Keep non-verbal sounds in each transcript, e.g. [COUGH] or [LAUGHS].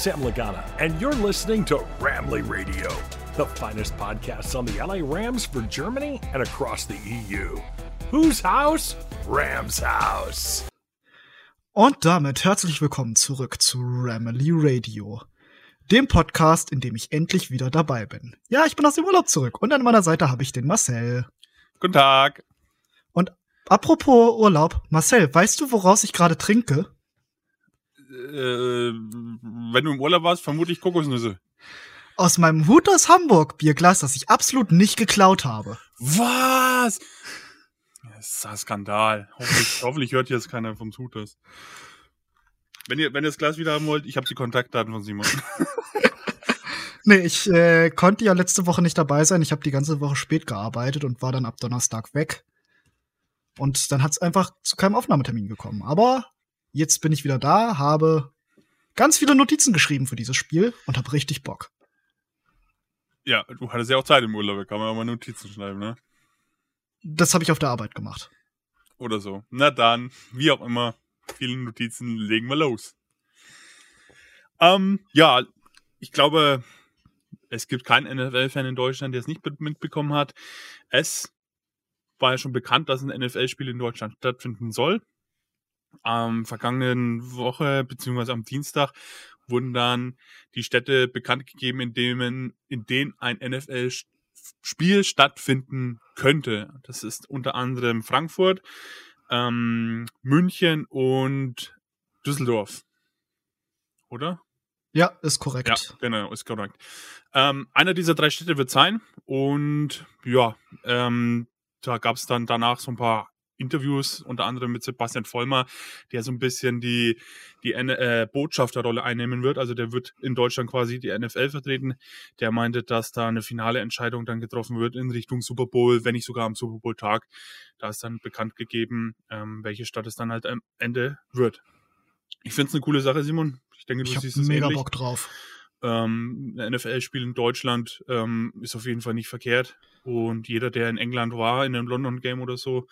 Sam Lagana, and you're listening to Ramley Radio, the finest podcast on the LA Rams for Germany and across the EU. Whose house? Rams House. Und damit herzlich willkommen zurück zu Ramley Radio, dem Podcast, in dem ich endlich wieder dabei bin. Ja, ich bin aus dem Urlaub zurück und an meiner Seite habe ich den Marcel. Guten Tag. Und apropos Urlaub, Marcel, weißt du, woraus ich gerade trinke? Äh, wenn du im Urlaub warst, vermute ich Kokosnüsse. Aus meinem Hut aus Hamburg Bierglas, das ich absolut nicht geklaut habe. Was? Das ist ein Skandal. Hoffentlich, hoffentlich hört jetzt keiner vom Hutas. Wenn ihr, wenn ihr das Glas wieder haben wollt, ich habe die Kontaktdaten von Simon. [LAUGHS] nee, ich äh, konnte ja letzte Woche nicht dabei sein. Ich habe die ganze Woche spät gearbeitet und war dann ab Donnerstag weg. Und dann hat es einfach zu keinem Aufnahmetermin gekommen. Aber jetzt bin ich wieder da, habe ganz viele Notizen geschrieben für dieses Spiel und habe richtig Bock. Ja, du hattest ja auch Zeit im Urlaub, da kann man auch mal Notizen schreiben, ne? Das habe ich auf der Arbeit gemacht. Oder so. Na dann, wie auch immer, viele Notizen legen wir los. Ähm, ja, ich glaube, es gibt keinen NFL-Fan in Deutschland, der es nicht mitbekommen hat. Es war ja schon bekannt, dass ein NFL-Spiel in Deutschland stattfinden soll am vergangenen Woche beziehungsweise am Dienstag wurden dann die Städte bekannt gegeben, in denen, in denen ein NFL-Spiel stattfinden könnte. Das ist unter anderem Frankfurt, ähm, München und Düsseldorf. Oder? Ja, ist korrekt. Ja, genau, ist korrekt. Ähm, einer dieser drei Städte wird sein und ja, ähm, da gab es dann danach so ein paar Interviews, unter anderem mit Sebastian Vollmer, der so ein bisschen die, die äh, Botschafterrolle einnehmen wird. Also der wird in Deutschland quasi die NFL vertreten. Der meinte, dass da eine finale Entscheidung dann getroffen wird in Richtung Super Bowl, wenn nicht sogar am Super Bowl-Tag. Da ist dann bekannt gegeben, ähm, welche Stadt es dann halt am Ende wird. Ich finde es eine coole Sache, Simon. Ich denke, du ich siehst es mega ähnlich. Bock drauf. Ähm, ein NFL-Spiel in Deutschland ähm, ist auf jeden Fall nicht verkehrt. Und jeder, der in England war, in einem London-Game oder so,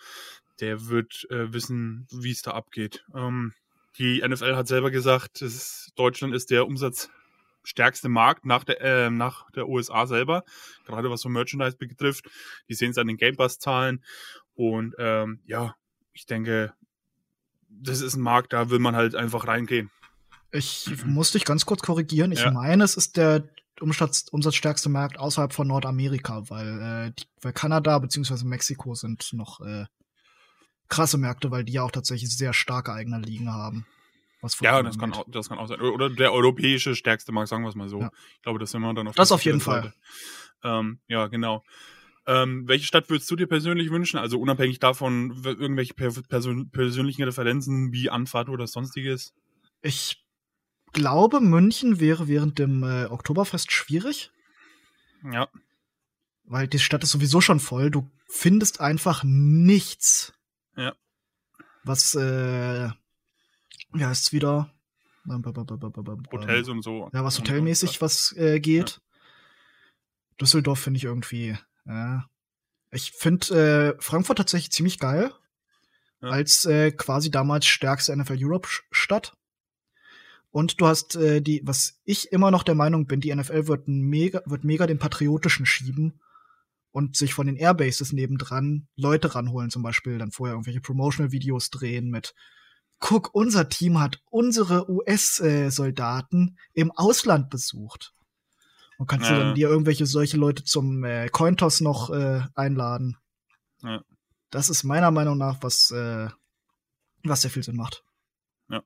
der wird äh, wissen, wie es da abgeht. Ähm, die NFL hat selber gesagt, ist, Deutschland ist der umsatzstärkste Markt nach der, äh, nach der USA selber, gerade was so Merchandise betrifft. Die sehen es an den Game Pass-Zahlen. Und ähm, ja, ich denke, das ist ein Markt, da will man halt einfach reingehen. Ich muss dich ganz kurz korrigieren. Ich Ja. meine, es ist der Umsatz, umsatzstärkste Markt außerhalb von Nordamerika, weil, äh, die, weil Kanada bzw. Mexiko sind noch äh, krasse Märkte, weil die ja auch tatsächlich sehr starke eigene Ligen haben. Was Ja, das kann, auch, das kann auch sein. Oder der europäische stärkste Markt, sagen wir es mal so. Ja. Ich glaube, das sind wir dann auf Das auf jeden Seite. Ähm, ja, genau. Ähm, welche Stadt würdest du dir persönlich wünschen? Also unabhängig davon, irgendwelche per person persönlichen Referenzen wie Anfahrt oder sonstiges? Ich glaube, München wäre während dem äh, Oktoberfest schwierig, Ja, weil die Stadt ist sowieso schon voll. Du findest einfach nichts. Ja. Was, äh, wie heißt's wieder? Hotels und so. Ja, was hotelmäßig was äh, geht. Düsseldorf finde ich irgendwie. Ja. Ich finde äh, Frankfurt tatsächlich ziemlich geil. Ja. Als äh, quasi damals stärkste NFL Europe Sch- Stadt. Und du hast äh, die, was ich immer noch der Meinung bin, die NFL wird mega, wird mega den Patriotischen schieben und sich von den Airbases nebendran Leute ranholen, zum Beispiel dann vorher irgendwelche Promotional-Videos drehen mit Guck, unser Team hat unsere US-Soldaten im Ausland besucht. Und kannst du Ja. dann dir irgendwelche solche Leute zum äh, Cointos noch äh, einladen. Ja. Das ist meiner Meinung nach, was, äh, was sehr viel Sinn macht. Ja.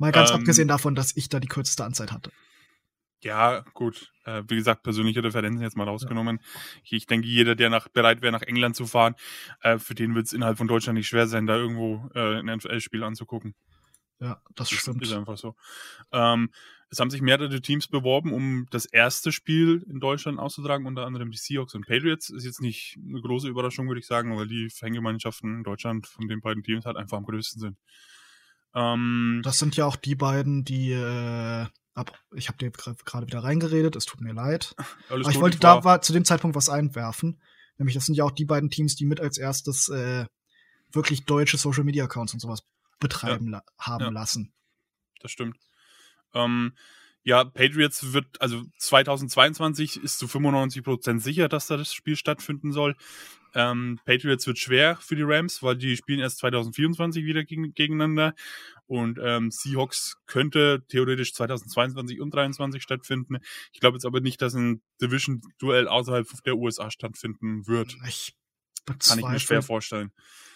Mal ganz Ähm, abgesehen davon, dass ich da die kürzeste Anzeit hatte. Ja, gut. Äh, wie gesagt, persönliche Referenzen jetzt mal rausgenommen. Ich, ich denke, jeder, der nach, bereit wäre, nach England zu fahren, äh, für den wird es innerhalb von Deutschland nicht schwer sein, da irgendwo äh, ein NFL-Spiel anzugucken. Ja, das Das stimmt. ist einfach so. Ähm, es haben sich mehrere Teams beworben, um das erste Spiel in Deutschland auszutragen, unter anderem die Seahawks und Patriots. Ist jetzt nicht eine große Überraschung, würde ich sagen, weil die Fangemeinschaften in Deutschland von den beiden Teams halt einfach am größten sind. Ähm, Das sind ja auch die beiden, die äh, ab, ich habe dir gerade wieder reingeredet, es tut mir leid. [LAUGHS] alles Aber ich gut, wollte da war zu dem Zeitpunkt was einwerfen. Nämlich, das sind ja auch die beiden Teams, die mit als erstes äh, wirklich deutsche Social Media Accounts und sowas betreiben la haben Ja. lassen. das stimmt. Ähm, Ja, Patriots wird, also 2022 ist zu 95% sicher, dass da das Spiel stattfinden soll. Ähm, Patriots wird schwer für die Rams, weil die spielen erst 2024 wieder gegen, gegeneinander. Und ähm, Seahawks könnte theoretisch 2022 und 2023 stattfinden. Ich glaube jetzt aber nicht, dass ein Division-Duell außerhalb der USA stattfinden wird. Ich Kann ich mir schwer vorstellen.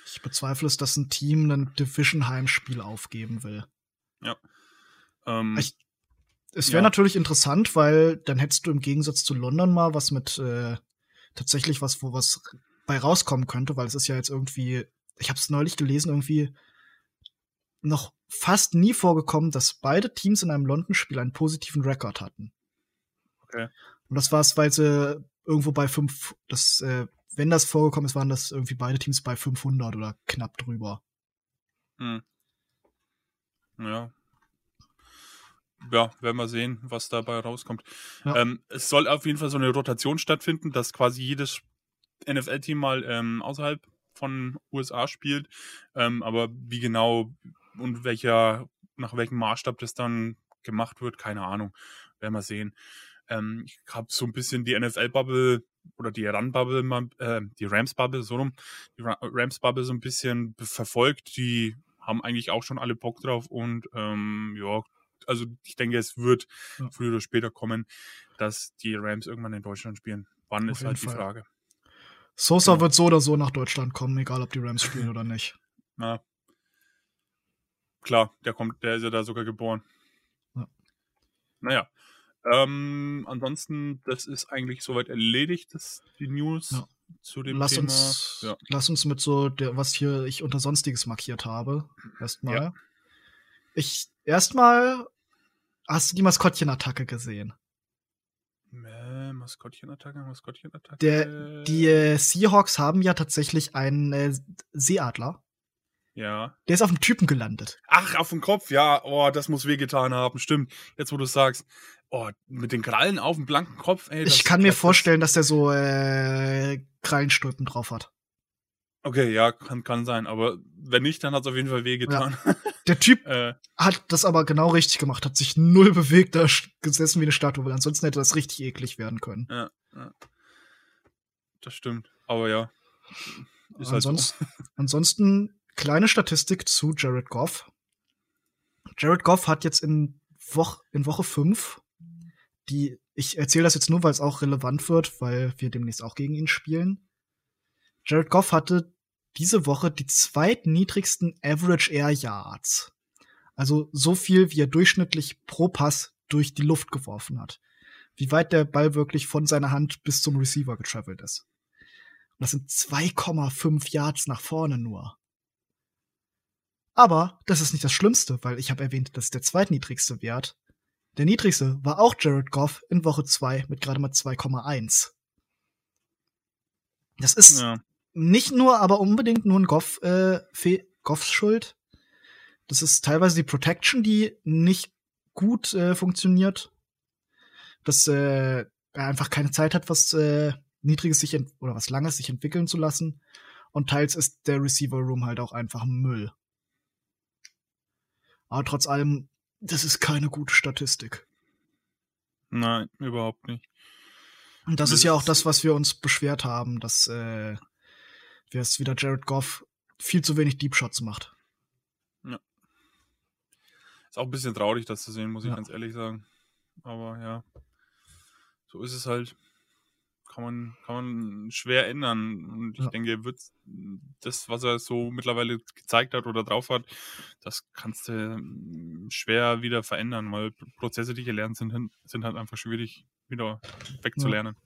Ich bezweifle es, dass ein Team ein Division-Heimspiel aufgeben will. Ja. Ähm, Ich- Es wäre Ja. natürlich interessant, weil dann hättest du im Gegensatz zu London mal was mit äh, tatsächlich was, wo was bei rauskommen könnte, weil es ist ja jetzt irgendwie, ich habe es neulich gelesen, irgendwie noch fast nie vorgekommen, dass beide Teams in einem London-Spiel einen positiven Rekord hatten. Okay. Und das war es, weil sie irgendwo bei fünf, das, äh, wenn das vorgekommen ist, waren das irgendwie beide Teams bei 500 oder knapp drüber. Hm. Ja. Ja, werden wir sehen, was dabei rauskommt. Ja. Ähm, es soll auf jeden Fall so eine Rotation stattfinden, dass quasi jedes NFL-Team mal ähm, außerhalb von USA spielt. Ähm, aber wie genau und welcher, nach welchem Maßstab das dann gemacht wird, keine Ahnung. Werden wir sehen. Ähm, ich habe so ein bisschen die NFL-Bubble oder die Run-Bubble, äh, die Rams-Bubble, so rum, die Ra- Rams-Bubble so ein bisschen verfolgt. Die haben eigentlich auch schon alle Bock drauf und ähm, ja, also ich denke, es wird Ja. früher oder später kommen, dass die Rams irgendwann in Deutschland spielen. Wann Auf ist halt die Fall. Frage. Sosa Ja. wird so oder so nach Deutschland kommen, egal ob die Rams spielen [LAUGHS] oder nicht. Na, klar, der kommt, der ist ja da sogar geboren. Ja. Naja. Ähm, ansonsten, das ist eigentlich soweit erledigt, das, die News Ja. zu dem Lass Thema. uns, Ja. lass uns mit so, der, was hier ich unter Sonstiges markiert habe, erstmal. Ja. Ich, erstmal, hast du die Maskottchenattacke gesehen? Maskottchenattacke, Maskottchenattacke. Der, die äh, Seahawks haben ja tatsächlich einen äh, Seeadler. Ja. Der ist auf dem Typen gelandet. Ach, auf dem Kopf, ja. Oh, das muss wehgetan haben. Stimmt. Jetzt, wo du sagst. Oh, mit den Krallen auf dem blanken Kopf, ey. ich kann mir vorstellen, dass der so äh, Krallenstulpen drauf hat. Okay, ja, kann, kann sein. Aber wenn nicht, dann hat es auf jeden Fall wehgetan. [LAUGHS] Der Typ äh, hat das aber genau richtig gemacht, hat sich null bewegt, da gesessen wie eine Statue, weil ansonsten hätte das richtig eklig werden können. ja, ja. Das stimmt. Aber ja. Ist halt so. [LAUGHS] Ansonsten, kleine Statistik zu Jared Goff. Jared Goff hat jetzt in, Woch, in Woche 5 die, ich erzähle das jetzt nur, weil es auch relevant wird, weil wir demnächst auch gegen ihn spielen. Jared Goff hatte diese Woche die zweitniedrigsten Average Air Yards. Also so viel, wie er durchschnittlich pro Pass durch die Luft geworfen hat. Wie weit der Ball wirklich von seiner Hand bis zum Receiver getravelt ist. Und das sind 2,5 Yards nach vorne nur. Aber das ist nicht das Schlimmste, weil ich habe erwähnt, das ist der zweitniedrigste Wert. Der niedrigste war auch Jared Goff in Woche 2 mit gerade mal 2,1. Das ist Ja. Nicht nur, aber unbedingt nur ein Goff, äh, Fe Goffs Schuld. Das ist teilweise die Protection, die nicht gut äh, funktioniert. Dass äh, er einfach keine Zeit hat, was äh, Niedriges sich oder was Langes sich entwickeln zu lassen. Und teils ist der Receiver Room halt auch einfach Müll. Aber trotz allem, das ist keine gute Statistik. Nein, überhaupt nicht. Und das Das ist ja auch das, was wir uns beschwert haben, dass äh, wir es wieder Jared Goff viel zu wenig Deep Shots macht. Ist auch ein bisschen traurig, das zu sehen, muss ich Ja. ganz ehrlich sagen. Aber ja, so ist es halt. Kann man, kann man schwer ändern. Und ich Ja. denke, wird das, was er so mittlerweile gezeigt hat oder drauf hat, das kannst du mm, schwer wieder verändern, weil Prozesse, die gelernt sind, sind halt einfach schwierig wieder wegzulernen.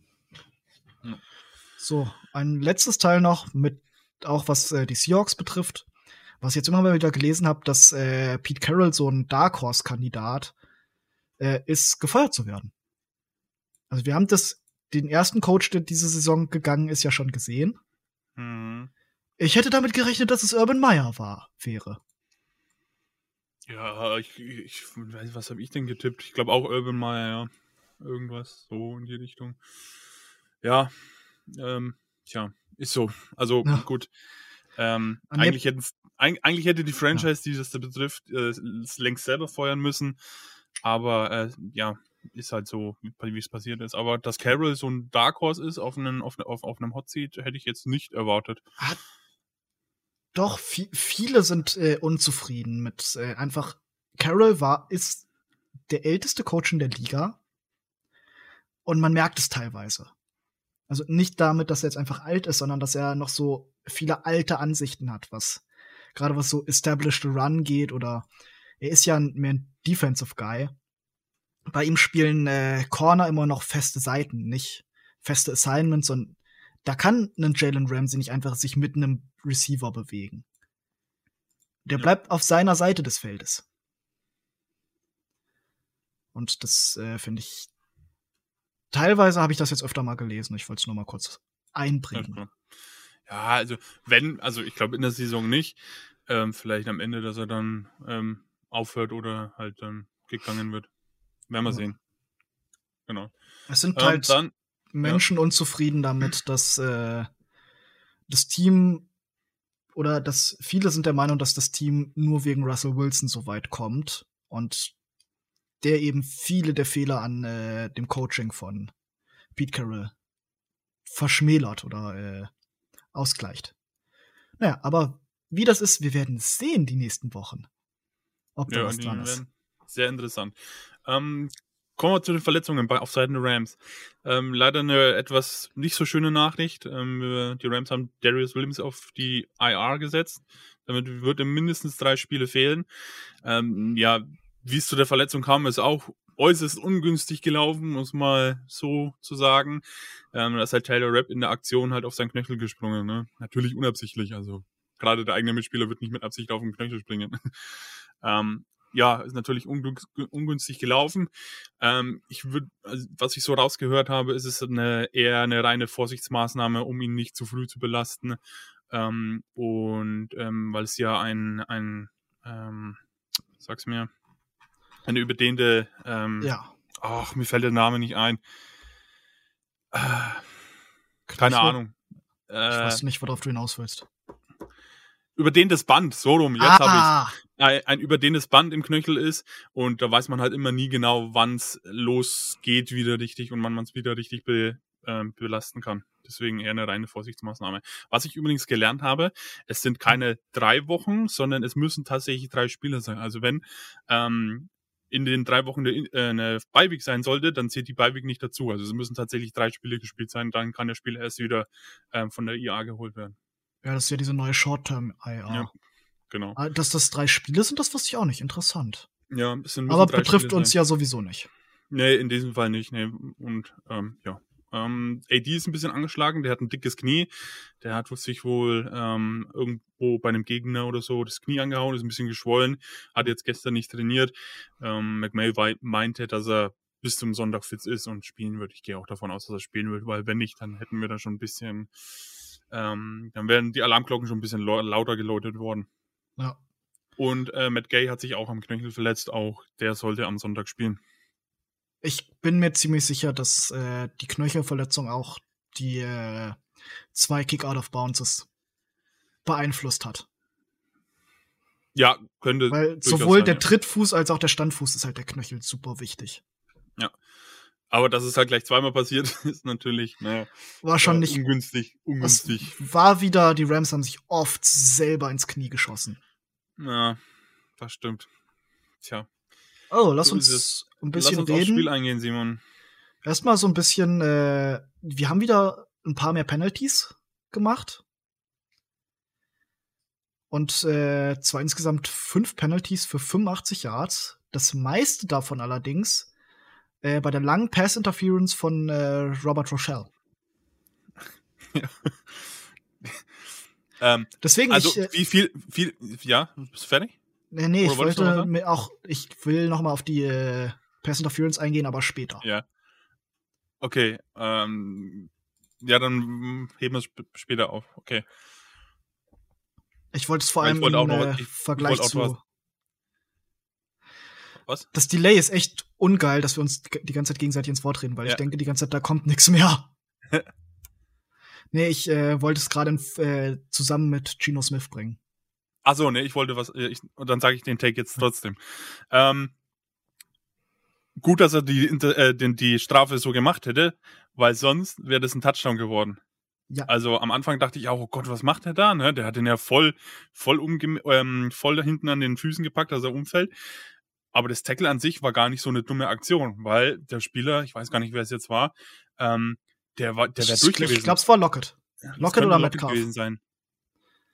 So, ein letztes Teil noch mit auch was äh, die Seahawks betrifft. Was ich jetzt immer mal wieder gelesen habe, dass äh, Pete Carroll so ein Dark Horse Kandidat äh, ist, gefeuert zu werden. Also wir haben das den ersten Coach, der diese Saison gegangen ist, ja schon gesehen. Mhm. Ich hätte damit gerechnet, dass es Urban Meyer war, wäre. Ja, ich, ich weiß was habe ich denn getippt? Ich glaube auch Urban Meyer, ja. Irgendwas so in die Richtung. Ja, ähm, tja, ist so. Also Ja. gut. Ähm, eigentlich, eigentlich hätte die Franchise, die das da betrifft, äh, es längst selber feuern müssen. Aber äh, ja, ist halt so, wie es passiert ist. Aber dass Carroll so ein Dark Horse ist auf einem, auf, auf, auf einem Hot Seat, hätte ich jetzt nicht erwartet. Hat doch, viel, viele sind äh, unzufrieden mit äh, einfach. Carroll war, ist der älteste Coach in der Liga. Und man merkt es teilweise. Also nicht damit, dass er jetzt einfach alt ist, sondern dass er noch so viele alte Ansichten hat, was gerade was so Established Run geht oder er ist ja mehr ein Defensive Guy. Bei ihm spielen äh, Corner immer noch feste Seiten, nicht feste Assignments und da kann ein Jalen Ramsey nicht einfach sich mit einem Receiver bewegen. Der ja. bleibt auf seiner Seite des Feldes. Und das äh, finde ich. Teilweise habe ich das jetzt öfter mal gelesen. Ich wollte es nur mal kurz einbringen. Ja, ja, also wenn, also ich glaube in der Saison nicht. Ähm, vielleicht am Ende, dass er dann ähm, aufhört oder halt dann gegangen wird. Werden wir ja. sehen. Genau. Es sind ähm, halt dann, Menschen ja. unzufrieden damit, dass äh, das Team oder dass viele sind der Meinung, dass das Team nur wegen Russell Wilson so weit kommt und der eben viele der Fehler an äh, dem Coaching von Pete Carroll verschmälert oder äh, ausgleicht. Naja, aber wie das ist, wir werden sehen die nächsten Wochen. Ob da ja, was dran ist. Sehr interessant. Ähm, kommen wir zu den Verletzungen bei, auf Seiten der Rams. Ähm, leider eine etwas nicht so schöne Nachricht. Ähm, die Rams haben Darius Williams auf die IR gesetzt. Damit wird ihm mindestens drei Spiele fehlen. Ähm, ja, wie es zu der Verletzung kam, ist auch äußerst ungünstig gelaufen, muss mal so zu sagen. Ähm, da ist halt Taylor Rapp in der Aktion halt auf seinen Knöchel gesprungen. Ne? Natürlich unabsichtlich, also gerade der eigene Mitspieler wird nicht mit Absicht auf den Knöchel springen. [LAUGHS] ähm, ja, ist natürlich ungünstig gelaufen. Ähm, ich würde, also, was ich so rausgehört habe, ist es eine, eher eine reine Vorsichtsmaßnahme, um ihn nicht zu früh zu belasten. Ähm, und ähm, weil es ja ein, ein ähm, sag's mir, eine überdehnte, ähm, ja. Ach, mir fällt der Name nicht ein. Äh, keine Ahnung. ich weiß äh, nicht, worauf du hinaus willst. Überdehntes Band, so rum, jetzt ah. habe ich ein, ein überdehntes Band im Knöchel ist und da weiß man halt immer nie genau, wann es losgeht wieder richtig und wann man es wieder richtig be, äh, belasten kann. Deswegen eher eine reine Vorsichtsmaßnahme. Was ich übrigens gelernt habe, es sind keine drei Wochen, sondern es müssen tatsächlich drei Spiele sein. Also wenn ähm, in den drei Wochen eine, äh, eine Beiweg sein sollte, dann zählt die Beiweg nicht dazu. Also es müssen tatsächlich drei Spiele gespielt sein, dann kann der Spieler erst wieder ähm, von der IA geholt werden. Ja, das ist ja diese neue Short-Term-IA. Ja, genau. Ah, dass das drei Spiele sind, das wusste ich auch nicht. Interessant. Ja, ein bisschen. Aber betrifft Spiele uns sein. ja sowieso nicht. Nee, in diesem Fall nicht. Nee. Und ähm, ja. Ähm, AD ist ein bisschen angeschlagen, der hat ein dickes Knie. Der hat sich wohl ähm, irgendwo bei einem Gegner oder so das Knie angehauen, ist ein bisschen geschwollen, hat jetzt gestern nicht trainiert. Ähm, McMay meinte, dass er bis zum Sonntag fit ist und spielen wird. Ich gehe auch davon aus, dass er spielen wird, weil wenn nicht, dann hätten wir da schon ein bisschen, ähm, dann wären die Alarmglocken schon ein bisschen lauter geläutet worden. Ja. Und äh, Matt Gay hat sich auch am Knöchel verletzt, auch der sollte am Sonntag spielen. Ich bin mir ziemlich sicher, dass äh, die Knöchelverletzung auch die äh, zwei Kick-Out-of-Bounces beeinflusst hat. Ja, könnte. Weil sowohl sein, der ja. Trittfuß als auch der Standfuß ist halt der Knöchel super wichtig. Ja. Aber dass es halt gleich zweimal passiert, [LAUGHS] ist natürlich, naja. War schon nicht. Ungünstig, ungünstig. War wieder, die Rams haben sich oft selber ins Knie geschossen. Ja, das stimmt. Tja. Oh, lass so uns ein bisschen lass uns reden. Aufs Spiel eingehen, Simon. Erstmal so ein bisschen, äh, wir haben wieder ein paar mehr Penalties gemacht. Und äh, zwar insgesamt fünf Penalties für 85 Yards. Das meiste davon allerdings äh, bei der langen Pass Interference von äh, Robert Rochelle. [LAUGHS] ja. ähm, Deswegen also ich, äh, wie viel, viel, ja, bist du fertig? Nee, nee, ich wollte auch, ich will noch mal auf die äh, Pass Interference eingehen, aber später. Ja. Okay, ähm, ja, dann heben wir es später auf. Okay. Ich wollte es vor allem im äh, Vergleich zu. Was? Das Delay ist echt ungeil, dass wir uns die ganze Zeit gegenseitig ins Wort reden, weil ja. ich denke die ganze Zeit, da kommt nichts mehr. [LAUGHS] nee, ich äh, wollte es gerade äh, zusammen mit Gino Smith bringen. Ach so, nee, ich wollte was, äh, ich, und dann sage ich den Take jetzt trotzdem. Ähm, gut, dass er die, äh, die, die Strafe so gemacht hätte, weil sonst wäre das ein Touchdown geworden. Ja. Also am Anfang dachte ich auch, oh Gott, was macht er da? Ne? Der hat den ja voll, voll, umge ähm, voll da hinten an den Füßen gepackt, dass er umfällt. Aber das Tackle an sich war gar nicht so eine dumme Aktion, weil der Spieler, ich weiß gar nicht, wer es jetzt war, ähm, der war, der wäre durch gewesen. Ich glaube, es war Lockett. Das Lockett oder Metcalf. gewesen sein.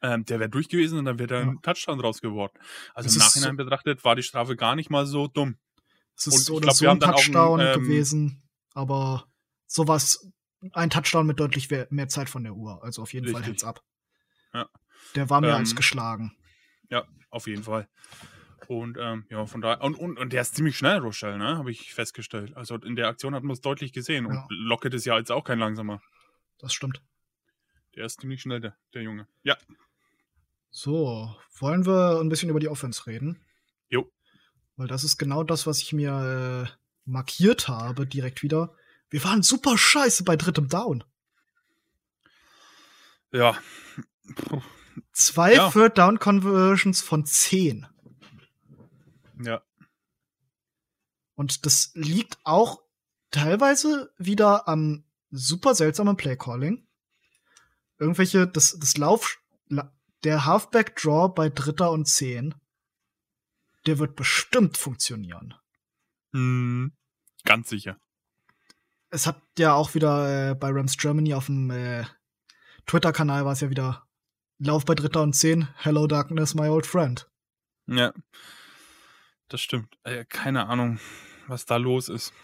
Ähm, der wäre durch gewesen und dann wäre da Ja. ein Touchdown draus geworden. Also Es im Nachhinein betrachtet war die Strafe gar nicht mal so dumm. Es Und ist so ich oder glaub, so ein Touchdown ähm, gewesen, aber sowas, ein Touchdown mit deutlich mehr, Zeit von der Uhr. Also auf jeden Fall Richtig. Heads up. Ja. Der war mehr Ähm, als geschlagen. Ja, auf jeden Fall. Und ähm, ja, von daher. Und, und, und der ist ziemlich schnell, Rochelle, ne? Habe ich festgestellt. Also in der Aktion hat man es deutlich gesehen. Und Ja. Lockett ist ja jetzt auch kein langsamer. Das stimmt. Der ist ziemlich schnell, der, der Junge. Ja. So, wollen wir ein bisschen über die Offense reden? Jo. Weil das ist genau das, was ich mir äh, markiert habe, direkt wieder. Wir waren super scheiße bei drittem Down. Ja. Zwei Ja. Third Down Conversions von zehn. Ja. Und das liegt auch teilweise wieder am super seltsamen Play Calling. Irgendwelche, das, das Lauf, La- der Halfback Draw bei Dritter und Zehn, der wird bestimmt funktionieren. Hm, ganz sicher. Es hat ja auch wieder äh, bei Rams Germany auf dem äh, Twitter-Kanal war es ja wieder Lauf bei Dritter und Zehn. Hello Darkness, my old friend. Ja. Das stimmt. Äh, keine Ahnung, was da los ist.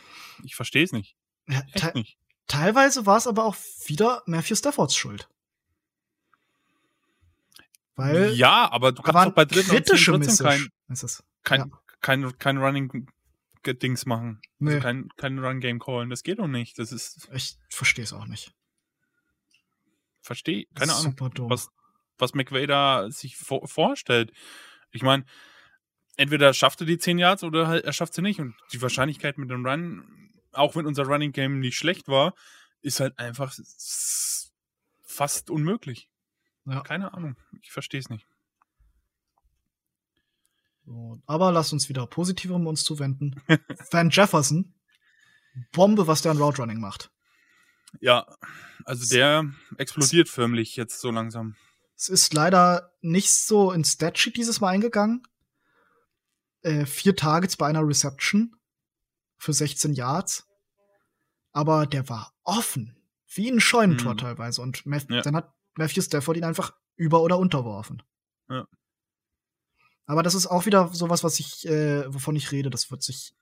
Ich verstehe es nicht. Ja, te nicht. teilweise war es aber auch wieder Matthew Staffords Schuld. Weil ja, aber du kannst doch bei dritten und zehn trotzdem kein, ist es. Kein, Ja. kein, kein Running Dings machen. Nee, Also kein, kein Run Game callen. Das geht doch nicht. Das ist, ich verstehe es auch nicht. verstehe, keine Ahnung, Super dumm. was, was McVay da sich vor, vorstellt. Ich meine, entweder schafft er die 10 Yards oder halt, er schafft sie nicht. Und die Wahrscheinlichkeit mit dem Run, auch wenn unser Running Game nicht schlecht war, ist halt einfach fast unmöglich. Ja. Keine Ahnung. Ich verstehe es nicht. So, aber lasst uns wieder positivem uns zuwenden. [LAUGHS] Van Jefferson, Bombe, was der an Route Running macht. Ja, also der explodiert förmlich jetzt so langsam. Es ist leider nicht so ins Statsheet dieses Mal eingegangen. Äh, vier Targets bei einer Reception für 16 Yards. Aber der war offen. Wie ein Scheunentor Hm. teilweise. Und Math Ja. dann hat Matthew Stafford ihn einfach über- oder unterworfen. Ja. Aber das ist auch wieder sowas, was ich, äh, wovon ich rede. Das wird sich.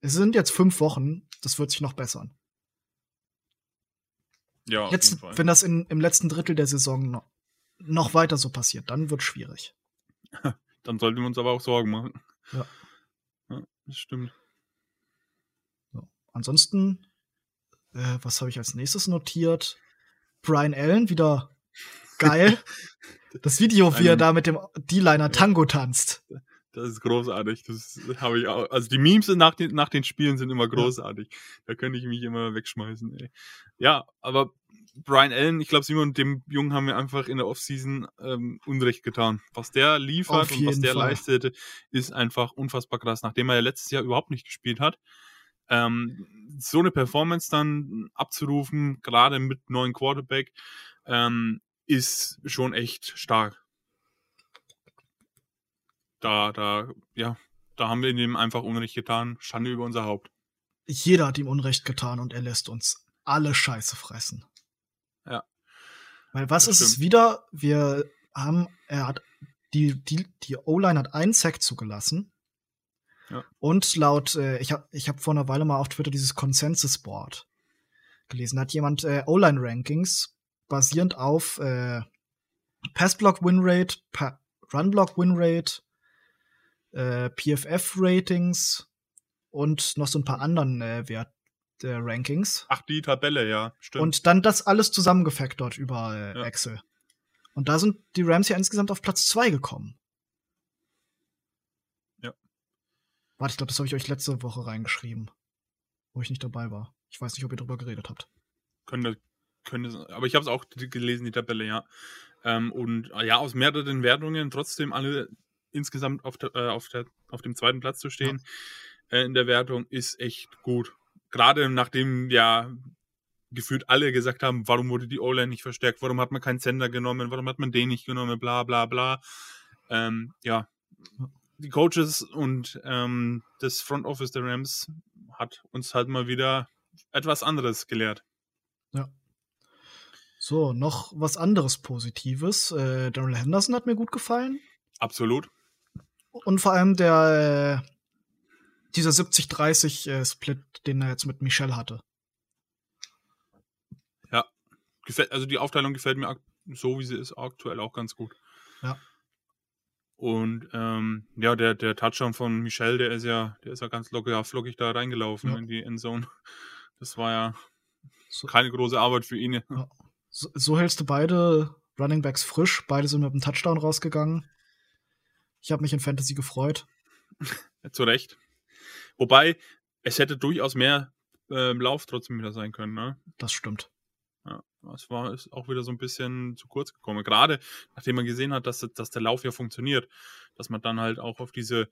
Es sind jetzt fünf Wochen, das wird sich noch bessern. Ja, auf Jetzt, jeden Fall. wenn das in, im letzten Drittel der Saison noch, noch weiter so passiert, dann wird schwierig. [LAUGHS] Dann sollten wir uns aber auch Sorgen machen. Ja. Ja, das stimmt. Ansonsten, äh, was habe ich als nächstes notiert? Brian Allen wieder geil. [LAUGHS] Das Video, wie er da mit dem D-Liner Tango tanzt. Das ist großartig. Das habe ich auch. Also die Memes nach den, nach den Spielen sind immer großartig. Da könnte ich mich immer wegschmeißen. Ey. Ja, aber Brian Allen, ich glaube, Simon, dem Jungen haben wir einfach in der Offseason ähm, Unrecht getan. Was der liefert und was der Fall. leistete, ist einfach unfassbar krass. Nachdem er ja letztes Jahr überhaupt nicht gespielt hat, ähm, so eine Performance dann abzurufen, gerade mit neuen Quarterback, ähm, ist schon echt stark. Da, da, ja, da haben wir ihm einfach Unrecht getan. Schande über unser Haupt. Jeder hat ihm Unrecht getan und er lässt uns alle Scheiße fressen. Ja. Weil was Das ist es wieder? Wir haben, er hat, die, die, die O-Line hat einen Sack zugelassen. Ja. Und laut, äh, ich habe ich hab vor einer Weile mal auf Twitter dieses Consensus Board gelesen. Da hat jemand äh, O-Line-Rankings basierend auf äh, Pass-Block-Win-Rate, pa Run-Block-Win-Rate, äh, PFF-Ratings und noch so ein paar anderen äh, Wert, äh, Rankings. Ach, die Tabelle, ja, stimmt. Und dann das alles zusammengefactort über äh, Ja. Excel. Und da sind die Rams ja insgesamt auf Platz zwei gekommen. Ja. Warte, ich glaube, das habe ich euch letzte Woche reingeschrieben, wo ich nicht dabei war. Ich weiß nicht, ob ihr drüber geredet habt. könnte, könnte, aber ich habe es auch gelesen, die Tabelle, ja. Ähm, und äh, ja, aus mehreren Wertungen trotzdem alle insgesamt auf, der, äh, auf, der, auf dem zweiten Platz zu stehen, äh, in der Wertung ist echt gut. Gerade nachdem ja gefühlt alle gesagt haben, warum wurde die O-Line nicht verstärkt, warum hat man keinen Sender genommen, warum hat man den nicht genommen, bla bla bla. Ähm, ja, die Coaches und ähm, das Front Office der Rams hat uns halt mal wieder etwas anderes gelehrt. Ja. So, noch was anderes Positives. Äh, Daryl Henderson hat mir gut gefallen. Absolut. Und vor allem der äh, dieser 70-30-Split, äh, den er jetzt mit Michelle hatte. Ja, gefällt, also die Aufteilung gefällt mir so, wie sie ist, aktuell auch ganz gut. Ja. Und ähm, ja, der, der Touchdown von Michel, der ist ja, der ist ja ganz locker flockig da reingelaufen ja. in die Endzone. Das war ja so. keine große Arbeit für ihn. Ja. So, so, hältst du beide Running Backs frisch, beide sind mit einem Touchdown rausgegangen. Ich habe mich in Fantasy gefreut. [LAUGHS] Zu Recht. Wobei, es hätte durchaus mehr ähm, Lauf trotzdem wieder sein können, ne? Das stimmt. Ja, das war ist auch wieder so ein bisschen zu kurz gekommen. Gerade nachdem man gesehen hat, dass, dass der Lauf ja funktioniert, dass man dann halt auch auf diese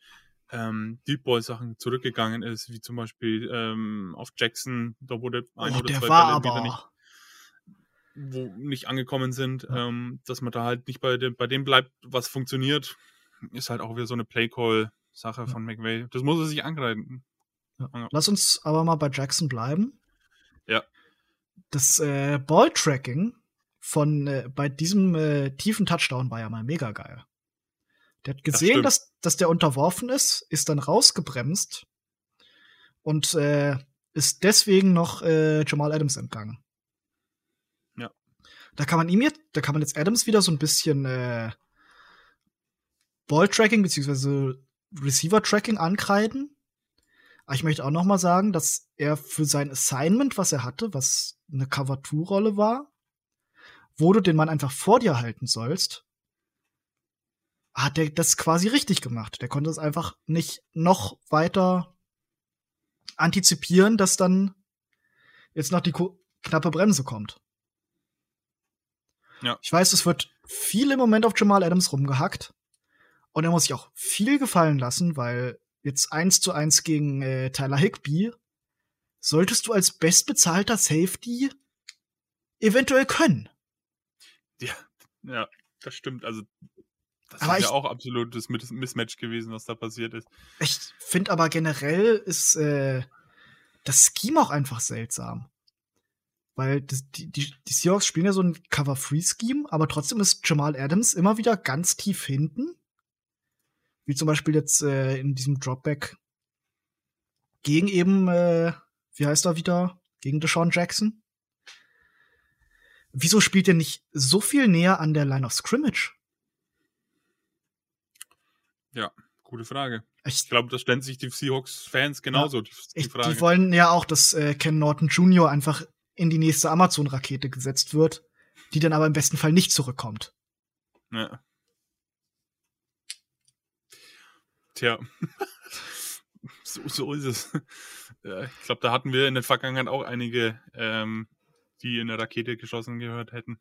ähm, Deep Boy Sachen zurückgegangen ist, wie zum Beispiel ähm, auf Jackson, da wurde ein oh, oder zwei war Bälle wieder nicht, wo nicht angekommen sind, ja. ähm, dass man da halt nicht bei dem, bei dem bleibt, was funktioniert, ist halt auch wieder so eine Play Call Sache ja. von McVay. Das muss er sich angreifen. Ja. Lass uns aber mal bei Jackson bleiben. Ja das äh, Ball-Tracking von äh, bei diesem äh, tiefen Touchdown war ja mal mega geil. Der hat gesehen, das dass, dass der unterworfen ist, ist dann rausgebremst und äh, ist deswegen noch äh, Jamal Adams entgangen. Da kann man ihm jetzt, da kann man jetzt Adams wieder so ein bisschen äh, Ball-Tracking beziehungsweise Receiver-Tracking ankreiden. Aber ich möchte auch noch mal sagen, dass er für sein Assignment, was er hatte, was eine Cover-2-Rolle war, wo du den Mann einfach vor dir halten sollst, hat er das quasi richtig gemacht. Der konnte es einfach nicht noch weiter antizipieren, dass dann jetzt noch die knappe Bremse kommt. Ja. Ich weiß, es wird viel im Moment auf Jamal Adams rumgehackt. Und er muss sich auch viel gefallen lassen, weil jetzt eins zu eins gegen äh, Tyler Higby solltest du als bestbezahlter Safety eventuell können. Ja, ja, das stimmt. Also das aber ist ja auch absolutes Mismatch gewesen, was da passiert ist. Ich finde aber generell ist äh, das Scheme auch einfach seltsam. Weil das, die, die, die Seahawks spielen ja so ein Cover-Free-Scheme, aber trotzdem ist Jamal Adams immer wieder ganz tief hinten. Wie zum Beispiel jetzt äh, in diesem Dropback gegen eben äh, wie heißt er wieder? Gegen Deshaun Jackson? Wieso spielt er nicht so viel näher an der Line of Scrimmage? Ja, gute Frage. Ich, ich glaube, das stellen sich die Seahawks-Fans genauso ja, die, die Frage. Die wollen ja auch, dass äh, Ken Norton Jr. einfach in die nächste Amazon-Rakete gesetzt wird, die dann aber im besten Fall nicht zurückkommt. Ja. Tja. [LAUGHS] so, so ist es. ich glaube, da hatten wir in der Vergangenheit auch einige, ähm, die in der Rakete geschossen gehört hätten.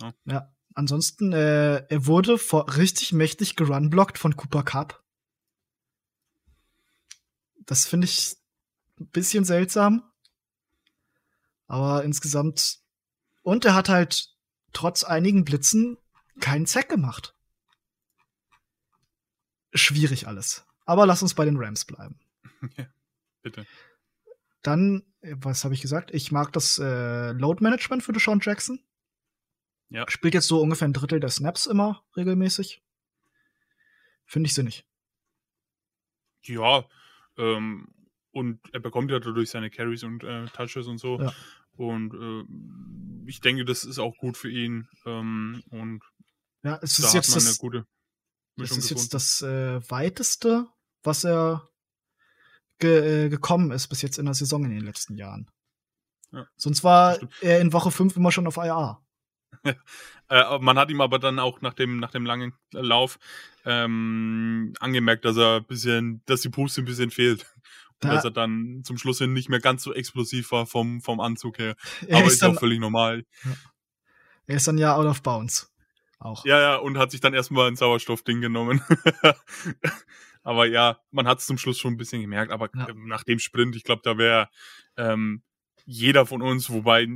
Ja, ja ansonsten, äh, er wurde vor richtig mächtig gerunblockt von Cooper Cup. Das finde ich ein bisschen seltsam. Aber insgesamt. Und er hat halt trotz einigen Blitzen keinen Zack gemacht. Schwierig alles. Aber lass uns bei den Rams bleiben. [LAUGHS] Ja, bitte. Dann, was habe ich gesagt? Ich mag das äh, Load Management für Deshaun Jackson. Ja. Spielt jetzt so ungefähr ein Drittel der Snaps immer regelmäßig. Finde ich sinnig. Ja, ähm, und er bekommt ja dadurch seine Carries und äh, Touches und so. Ja. Und äh, ich denke, das ist auch gut für ihn. Ähm, und ja, es ist jetzt das, gute Mischung das ist gefunden. jetzt das äh, weiteste, was er ge äh, gekommen ist bis jetzt in der Saison in den letzten Jahren. Ja. Sonst war er in Woche 5 immer schon auf IA. [LAUGHS] äh, man hat ihm aber dann auch nach dem, nach dem langen Lauf ähm, angemerkt, dass er ein bisschen, dass die Puste ein bisschen fehlt. Da, dass er dann zum Schluss hin nicht mehr ganz so explosiv war vom, vom Anzug her. [LAUGHS] Aber ist, ist dann, auch völlig normal. Ja. Er ist dann ja out of bounds. Auch. Ja, ja, und hat sich dann erstmal ein Sauerstoffding genommen. [LAUGHS] Aber ja, man hat es zum Schluss schon ein bisschen gemerkt. Aber Ja. ähm, nach dem Sprint, ich glaube, da wäre ähm, jeder von uns, wobei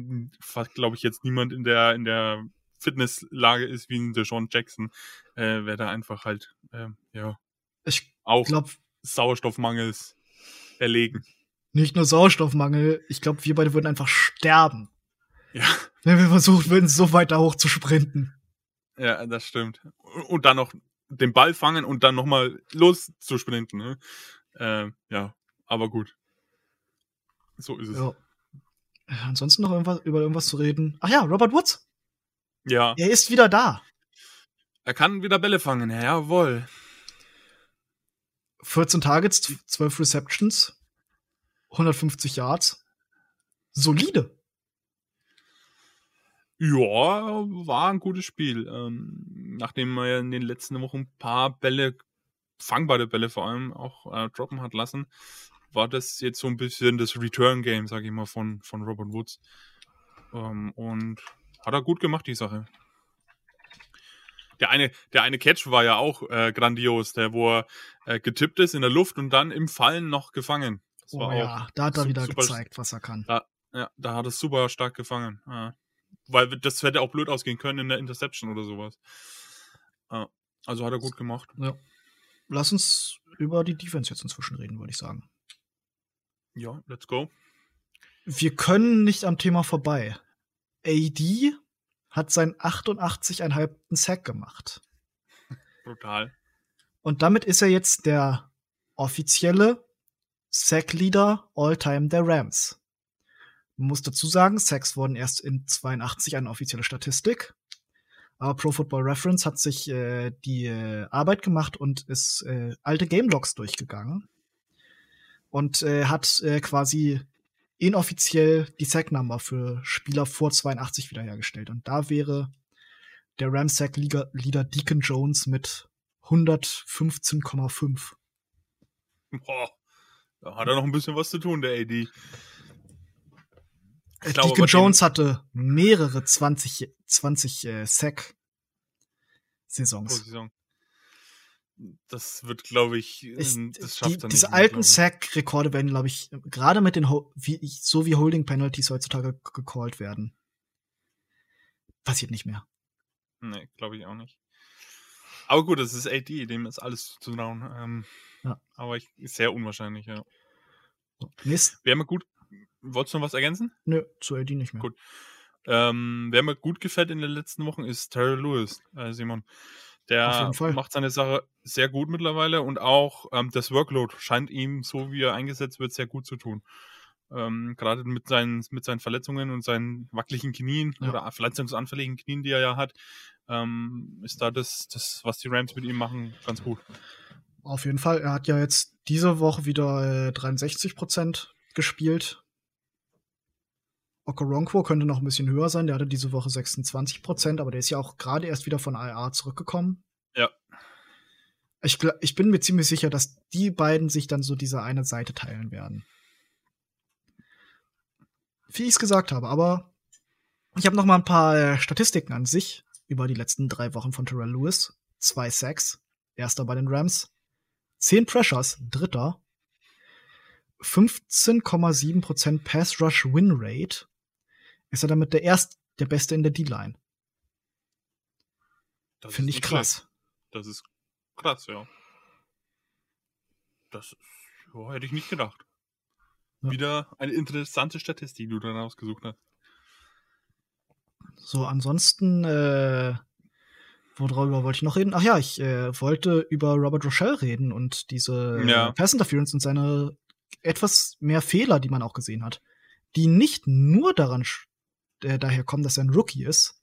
fast glaube ich jetzt niemand in der in der Fitnesslage ist wie ein Deshaun Jackson, äh, wäre da einfach halt ähm, ja Ich auch glaube, Sauerstoffmangels erlegen. nicht nur Sauerstoffmangel, ich glaube, wir beide würden einfach sterben, Ja, wenn wir versucht würden, so weiter hoch zu sprinten. ja, das stimmt. Und dann noch den Ball fangen und dann nochmal los zu sprinten. Ne? Ähm, ja, aber gut. So ist es. Ja. Äh, Ansonsten noch irgendwas, über irgendwas zu reden. Ach ja, Robert Woods. Ja, Er ist wieder da. er kann wieder Bälle fangen. Jawohl. 14 Targets, 12 Receptions, 150 Yards. Solide. Ja, war ein gutes Spiel. Ähm, nachdem er ja in den letzten Wochen ein paar Bälle, fangbare Bälle vor allem, auch äh, droppen hat lassen, war das jetzt so ein bisschen das Return-Game, sag ich mal, von, von Robert Woods. Ähm, und hat er gut gemacht, die Sache. Der eine, der eine Catch war ja auch äh, grandios, der, wo er äh, getippt ist in der Luft und dann im Fallen noch gefangen. Das Oh ja, da hat er wieder gezeigt, was er kann. Ja, da hat es super stark gefangen. Ja. Weil das hätte auch blöd ausgehen können in der Interception oder sowas. Ja. Also hat er gut gemacht. Ja. Lass uns über die Defense jetzt inzwischen reden, würde ich sagen. Ja, let's go. Wir können nicht am Thema vorbei. AD hat seinen 88,5. Sack gemacht. Brutal. Und damit ist er jetzt der offizielle Sack-Leader All-Time der Rams. Man muss dazu sagen, Sacks wurden erst in 82 eine offizielle Statistik. Aber Pro Football Reference hat sich äh, die äh, Arbeit gemacht und ist äh, alte Game Logs durchgegangen und äh, hat äh, quasi inoffiziell die Sack-Number für Spieler vor 82 wiederhergestellt. Und da wäre der Rams Sack-Leader Deacon Jones mit 115,5. Boah. Da hat er noch ein bisschen was zu tun, der AD. Ich Äh, glaube, Deacon den- Jones hatte mehrere 20, 20 äh, Sack-Saisons. Position. Das wird, glaube ich, ähm, das die, schafft er nicht. diese alten. Sack-Rekorde werden, glaube ich, gerade mit den, Ho wie, so wie Holding-Penalties heutzutage gecallt werden, passiert nicht mehr. Nee, glaube ich auch nicht. Aber gut, das ist AD, dem ist alles zu trauen. Ähm, Ja. Aber ich, ist sehr unwahrscheinlich, ja. Nächst, Wer mir gut. Wolltest du noch was ergänzen? nö, zu AD nicht mehr. Gut. Ähm, wer mir gut gefällt in den letzten Wochen ist Terry Lewis, äh, Simon. Der macht seine Sache sehr gut mittlerweile und auch ähm, das Workload scheint ihm, so wie er eingesetzt wird, sehr gut zu tun. Ähm, Gerade mit seinen, mit seinen Verletzungen und seinen wackeligen Knien Ja. oder verletzungsanfälligen Knien, die er ja hat, ähm, ist da das, das, was die Rams mit ihm machen, ganz gut. Auf jeden Fall. Er hat ja jetzt diese Woche wieder äh, 63 Prozent gespielt. Okoronkwo könnte noch ein bisschen höher sein. Der hatte diese Woche 26 Prozent, aber der ist ja auch gerade erst wieder von IA zurückgekommen. Ich, ich bin mir ziemlich sicher, dass die beiden sich dann so diese eine Seite teilen werden. Wie ich es gesagt habe, aber ich habe noch mal ein paar äh, Statistiken an sich über die letzten drei Wochen von Terrell Lewis. Zwei Sacks, erster bei den Rams. 10 Pressures, dritter. 15,7% Pass Rush Win Rate. Ist er damit der erst, der Beste in der D-Line. Finde ich krass. schlecht. Das ist krass, ja. Das ist, ja, hätte ich nicht gedacht. Ja. Wieder eine interessante Statistik, die du dann ausgesucht hast. So, ansonsten, äh, worüber wollte ich noch reden? Ach ja, ich äh, wollte über Robert Rochelle reden und diese Ja. äh, Pass Interference und seine etwas mehr Fehler, die man auch gesehen hat, die nicht nur daran äh, daher kommen, dass er ein Rookie ist,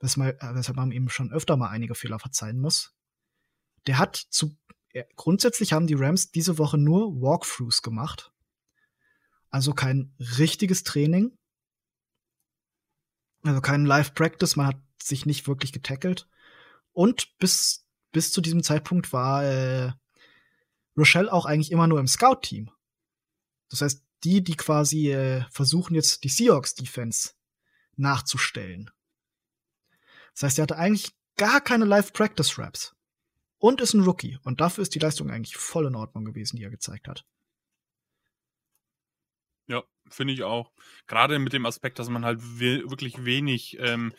weshalb, äh, weshalb man ihm schon öfter mal einige Fehler verzeihen muss. Der hat zu grundsätzlich haben die Rams diese Woche nur Walkthroughs gemacht. Also kein richtiges Training. Also kein Live-Practice, man hat sich nicht wirklich getackelt. Und bis, bis zu diesem Zeitpunkt war äh, Rochelle auch eigentlich immer nur im Scout-Team. Das heißt, die, die quasi äh, versuchen jetzt die Seahawks-Defense nachzustellen. Das heißt, er hatte eigentlich gar keine Live-Practice-Raps. Und ist ein Rookie. Und dafür ist die Leistung eigentlich voll in Ordnung gewesen, die er gezeigt hat. Ja, finde ich auch. Gerade mit dem Aspekt, dass man halt we wirklich wenig ähm,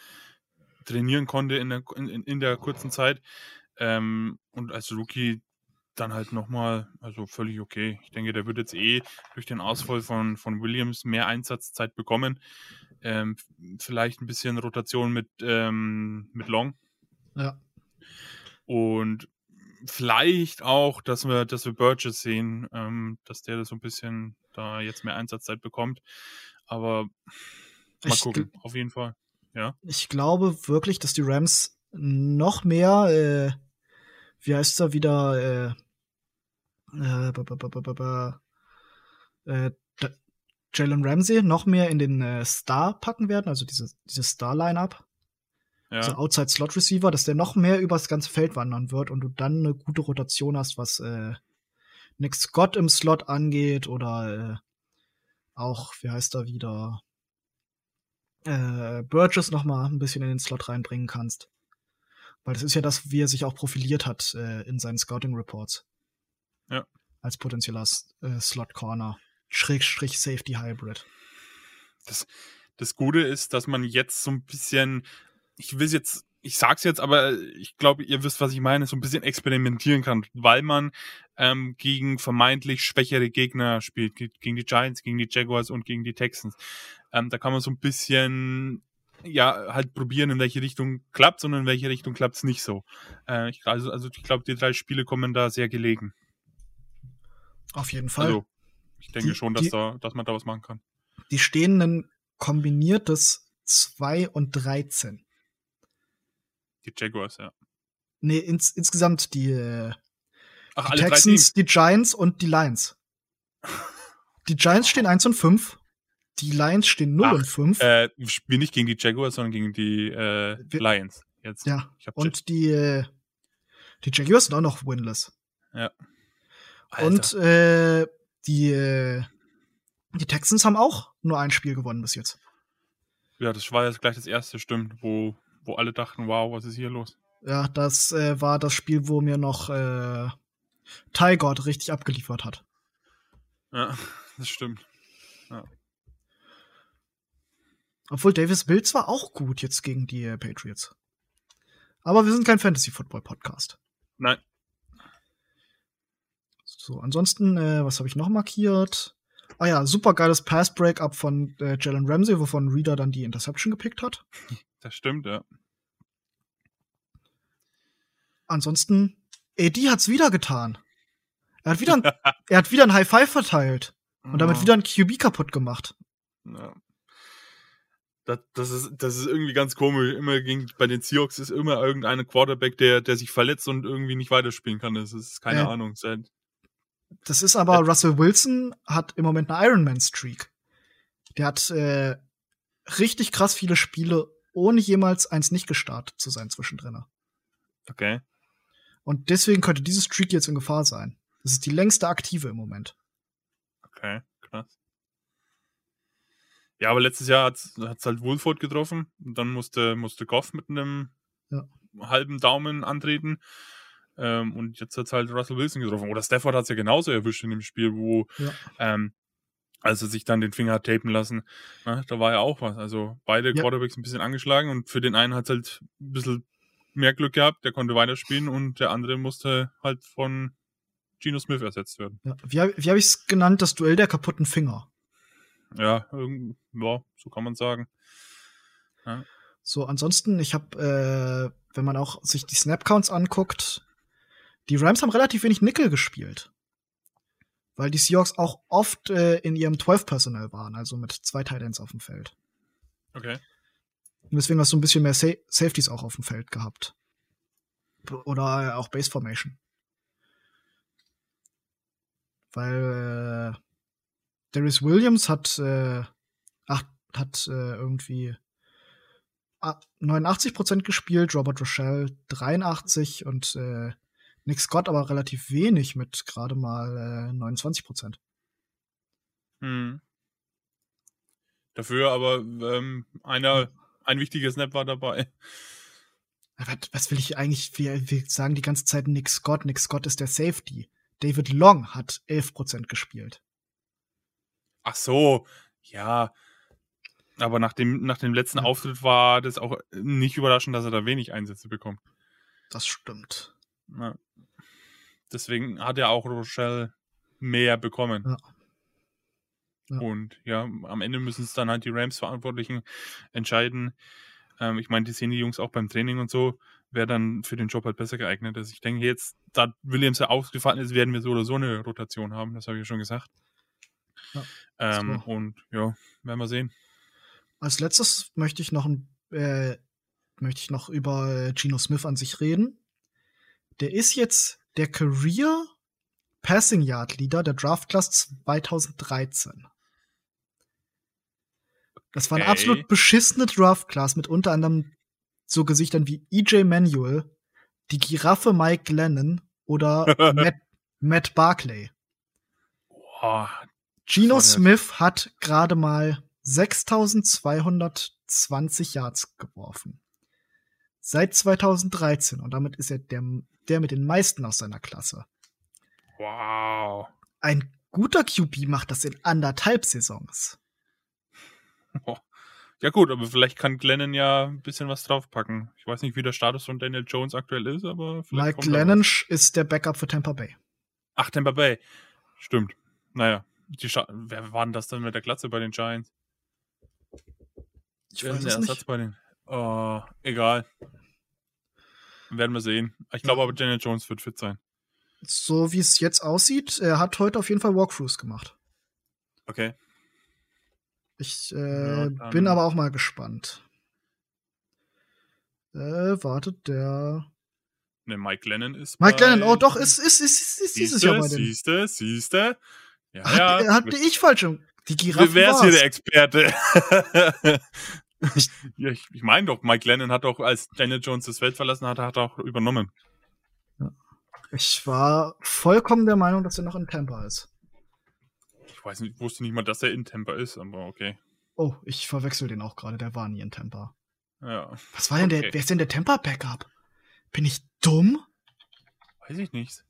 trainieren konnte in der, in, in der kurzen Zeit. Ähm, und als Rookie dann halt nochmal, also völlig okay. Ich denke, der wird jetzt eh durch den Ausfall von, von Williams mehr Einsatzzeit bekommen. Ähm, vielleicht ein bisschen Rotation mit, ähm, mit Long. Ja. Und vielleicht auch, dass wir, dass wir Burgess sehen, ähm, dass der so ein bisschen da jetzt mehr Einsatzzeit bekommt. Aber mal Ich gucken, auf jeden Fall. Ja. Ich glaube wirklich, dass die Rams noch mehr, äh, wie heißt er wieder, äh, äh, ba- äh, da- Jalen Ramsey noch mehr in den äh, Star packen werden, also diese, diese Star-Line-Up, Ja. also Outside-Slot-Receiver, dass der noch mehr übers ganze Feld wandern wird und du dann eine gute Rotation hast, was äh, Nick Scott im Slot angeht oder äh, auch, wie heißt er wieder, äh, Burgess noch mal ein bisschen in den Slot reinbringen kannst. Weil das ist ja das, wie er sich auch profiliert hat äh, in seinen Scouting Reports. Ja. Als potenzieller äh, Slot Corner. Schrägstrich Safety Hybrid. Das, das Gute ist, dass man jetzt so ein bisschen, ich will jetzt, ich sag's jetzt, aber ich glaube, ihr wisst, was ich meine, so ein bisschen experimentieren kann, weil man ähm, gegen vermeintlich schwächere Gegner spielt, ge- gegen die Giants, gegen die Jaguars und gegen die Texans. Ähm, da kann man so ein bisschen ja, halt probieren, in welche Richtung klappt und in welche Richtung klappt's nicht so. Äh, ich, also, also ich glaube, die drei Spiele kommen da sehr gelegen. Auf jeden Fall. Also ich denke Die- schon, dass, die- da, dass man da was machen kann. Die stehen ein kombiniertes 2 und 13. Die Jaguars, ja. Nee, ins, insgesamt die, äh, Ach, die alle. Texans, die Giants und die Lions. Die Giants stehen 1 und 5. Die Lions stehen 0 Ach, und 5. Äh, wir spielen nicht gegen die Jaguars, sondern gegen die äh, Wir- Lions. Jetzt. ja. Und die, äh, die Jaguars sind auch noch winless. Alter. Und äh, die, äh, die Texans haben auch nur ein Spiel gewonnen bis jetzt. ja, das war jetzt gleich das erste, stimmt, wo, wo alle dachten, wow, was ist hier los? Ja, das äh, war das Spiel, wo mir noch äh, Ty God richtig abgeliefert hat. Ja, [LAUGHS] das stimmt. Obwohl Davis Bills war auch gut jetzt gegen die äh, Patriots. Aber wir sind kein Fantasy-Football-Podcast. Nein. So, ansonsten, äh, was habe ich noch markiert? Ah ja, super geiles Pass-Breakup von äh, Jalen Ramsey, wovon Reader dann die Interception gepickt hat. [LAUGHS] Das stimmt, ja. Ansonsten, AD hat's wieder getan. Er hat wieder, ein, [LAUGHS] er hat wieder ein High Five verteilt und damit Ja. wieder ein QB kaputt gemacht. Ja. Das, das, ist, das ist irgendwie ganz komisch. Immer gegen, bei den Seahawks ist immer irgendein Quarterback, der, der sich verletzt und irgendwie nicht weiterspielen kann. Das ist keine Äh. Ahnung. Seit, Das ist aber Russell Wilson hat im Moment eine Ironman Streak. Der hat äh, richtig krass viele Spiele, ohne jemals eins nicht gestartet zu sein zwischendrin. okay. Und deswegen könnte diese Streak jetzt in Gefahr sein. Das ist die längste aktive im Moment. Okay, krass. Ja, aber letztes Jahr hat es halt Wohlford getroffen. Und dann musste, musste Goff mit einem Ja. halben Daumen antreten. Ähm, und jetzt hat halt Russell Wilson getroffen. Oder Stafford hat es ja genauso erwischt in dem Spiel, wo, Ja. ähm, als er sich dann den Finger hat tapen lassen, ne, da war ja auch was. Also beide Ja. Quarterbacks ein bisschen angeschlagen und für den einen hat es halt ein bisschen mehr Glück gehabt, der konnte weiterspielen und der andere musste halt von Geno Smith ersetzt werden. Ja. Wie, hab- wie habe ich es genannt? Das Duell der kaputten Finger. Ja, ja, so kann man sagen. So, ansonsten, ich habe, äh, wenn man auch sich die Snap-Counts anguckt, die Rams haben relativ wenig Nickel gespielt. Weil die Seahawks auch oft äh, in ihrem 12-Personal waren, also mit zwei Titans auf dem Feld. Okay. Und deswegen hast du ein bisschen mehr Sa Safeties auch auf dem Feld gehabt. Oder äh, auch Base Formation. Weil äh, Darius Williams hat, äh, ach, hat äh, irgendwie ah, 89% gespielt, Robert Rochelle 83 und äh, Nick Scott aber relativ wenig mit gerade mal äh, 29%. Hm. Dafür aber ähm, einer, ein wichtiger Snap war dabei. Was, was will ich eigentlich? Wir, wir sagen die ganze Zeit Nick Scott. Nick Scott ist der Safety. David Long hat 11% gespielt. Ach so, ja. Aber nach dem, nach dem letzten Ja. Auftritt war das auch nicht überraschend, dass er da wenig Einsätze bekommt. Das stimmt. Ja. Deswegen hat ja auch Rochelle mehr bekommen. Ja. Ja. Und ja, am Ende müssen es dann halt die Rams-Verantwortlichen entscheiden. Ähm, ich meine, die sehen die Jungs auch beim Training und so, wer dann für den Job halt besser geeignet ist. Ich denke jetzt, da Williams ja ausgefallen ist, werden wir so oder so eine Rotation haben, das habe ich ja schon gesagt. Ja, ähm. Und ja, werden wir sehen. Als letztes möchte ich noch ein, äh, möchte ich noch über Geno Smith an sich reden. Der ist jetzt der Career Passing Yard Leader der Draft Class 2013. Das war eine Okay. absolut beschissene Draft Class mit unter anderem so Gesichtern wie EJ Manuel, die Giraffe Mike Glennon oder [LAUGHS] Matt, Matt Barclay. Boah, war Smith hat gerade mal 6220 Yards geworfen. Seit 2013 und damit ist er der, der mit den meisten aus seiner Klasse. wow. Ein guter QB macht das in anderthalb Saisons. Ja gut, aber vielleicht kann Glennon ja ein bisschen was draufpacken. Ich weiß nicht, wie der Status von Daniel Jones aktuell ist, aber vielleicht Mike kommt da Lennon was. ist der Backup für Tampa Bay. Ach, Tampa Bay. Stimmt. Naja, die Scha wer war denn das dann mit der Glatze bei den Giants? Ich Wer weiß ist der es Ersatz nicht. bei den? Oh, egal. Werden wir sehen. Ich glaube Ja. aber, Daniel Jones wird fit sein. So wie es jetzt aussieht, er hat heute auf jeden Fall Walkthroughs gemacht. Okay. Ich Ja, äh, dann- bin aber auch mal gespannt. Äh, wartet, der Ne, Mike Lennon ist. Mike bei- Lennon, oh doch, ist, ist, ist, ist, ist dieses Jahr bei den. Siehste, siehste. Ja, Hat, ja. hatte ich falsch. im- Die Giraffe Wer ist hier der. Experte? [LAUGHS] ja, ich ich meine doch, Mike Lennon hat doch, als Daniel Jones das Feld verlassen hat, hat er auch übernommen. Ich war vollkommen der Meinung, dass er noch in Tampa ist. Ich weiß nicht, wusste nicht mal, dass er in Tampa ist, aber okay. Oh, ich verwechsel den auch gerade. Der war nie in Tampa. Ja, Was war denn der? Okay. Wer ist denn der Tampa Backup? Bin ich dumm? weiß ich nicht.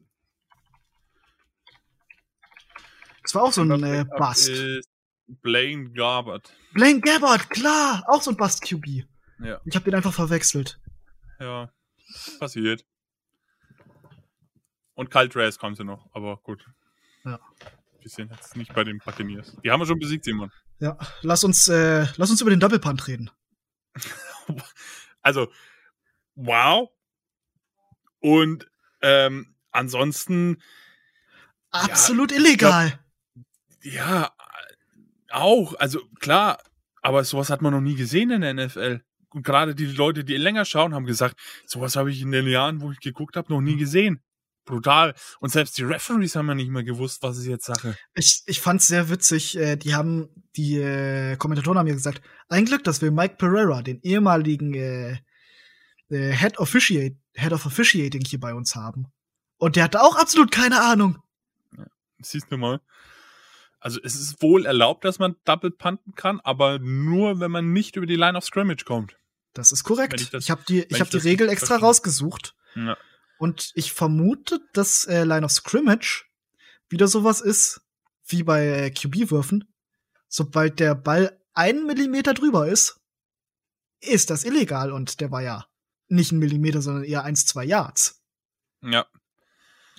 Das war auch so ein äh. Ist Blaine Garbert. Blaine Gabbard, klar, auch so ein Bust QB. Ja, Ich habe den einfach verwechselt. ja, passiert. Und Kyle Trask kam sie noch, aber gut. Ja. Wir sind jetzt nicht bei den Buccaneers. Die haben wir schon besiegt, Simon. Ja, lass uns, äh, lass uns über den Double Punt reden. [LAUGHS] Also, wow. Und ähm, ansonsten, Absolut illegal. ja, auch. Also klar, aber sowas hat man noch nie gesehen in der NFL. Und gerade die Leute, die länger schauen, haben gesagt, sowas habe ich in den Jahren, wo ich geguckt habe, noch nie gesehen. Brutal. Und selbst die Referees haben ja nicht mehr gewusst, was ist jetzt Sache. Ich, ich fand's sehr witzig. Äh, die haben, die äh, Kommentatoren haben mir gesagt, ein Glück, dass wir Mike Pereira, den ehemaligen äh, äh, Head, Officiate, Head of Officiating hier bei uns haben. Und der hatte auch absolut keine Ahnung. Siehst du mal. Also es ist wohl erlaubt, dass man Double punten kann, aber nur, wenn man nicht über die Line of Scrimmage kommt. Das ist korrekt. Ich, ich habe die, ich hab die Regel extra verstehe. rausgesucht. Ja. Und ich vermute, dass äh, Line of Scrimmage wieder sowas ist wie bei äh, QB-Würfen. Sobald der Ball einen Millimeter drüber ist, ist das illegal. Und der war ja nicht ein Millimeter, sondern eher eins, zwei Yards. Ja.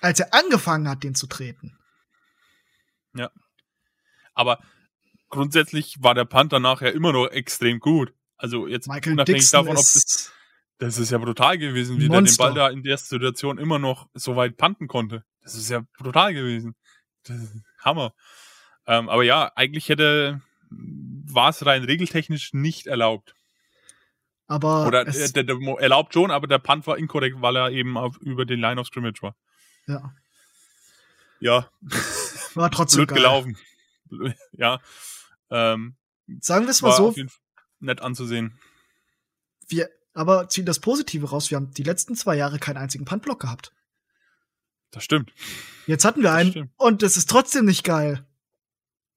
Als er angefangen hat, den zu treten. Aber grundsätzlich war der Punt danach ja immer noch extrem gut. Also jetzt Michael unabhängig Dixon davon, ob das, ist das ist ja brutal gewesen, wie der den. Ball da in der Situation immer noch so weit punten konnte. Das ist ja brutal gewesen. Hammer. Ähm, aber ja, eigentlich hätte, war es rein regeltechnisch nicht erlaubt. aber Oder der, der, Mo- erlaubt schon, aber der Punt war inkorrekt, weil er eben auf, über den Line of Scrimmage war. ja, Ja, war trotzdem blöd geil. gelaufen. [LAUGHS] Ja, ähm, Sagen wir es mal so, nett anzusehen. wir, aber ziehen das Positive raus. Wir haben die letzten zwei Jahre keinen einzigen Puntblock gehabt. Das stimmt. Jetzt hatten wir Das einen stimmt. und es ist trotzdem nicht geil.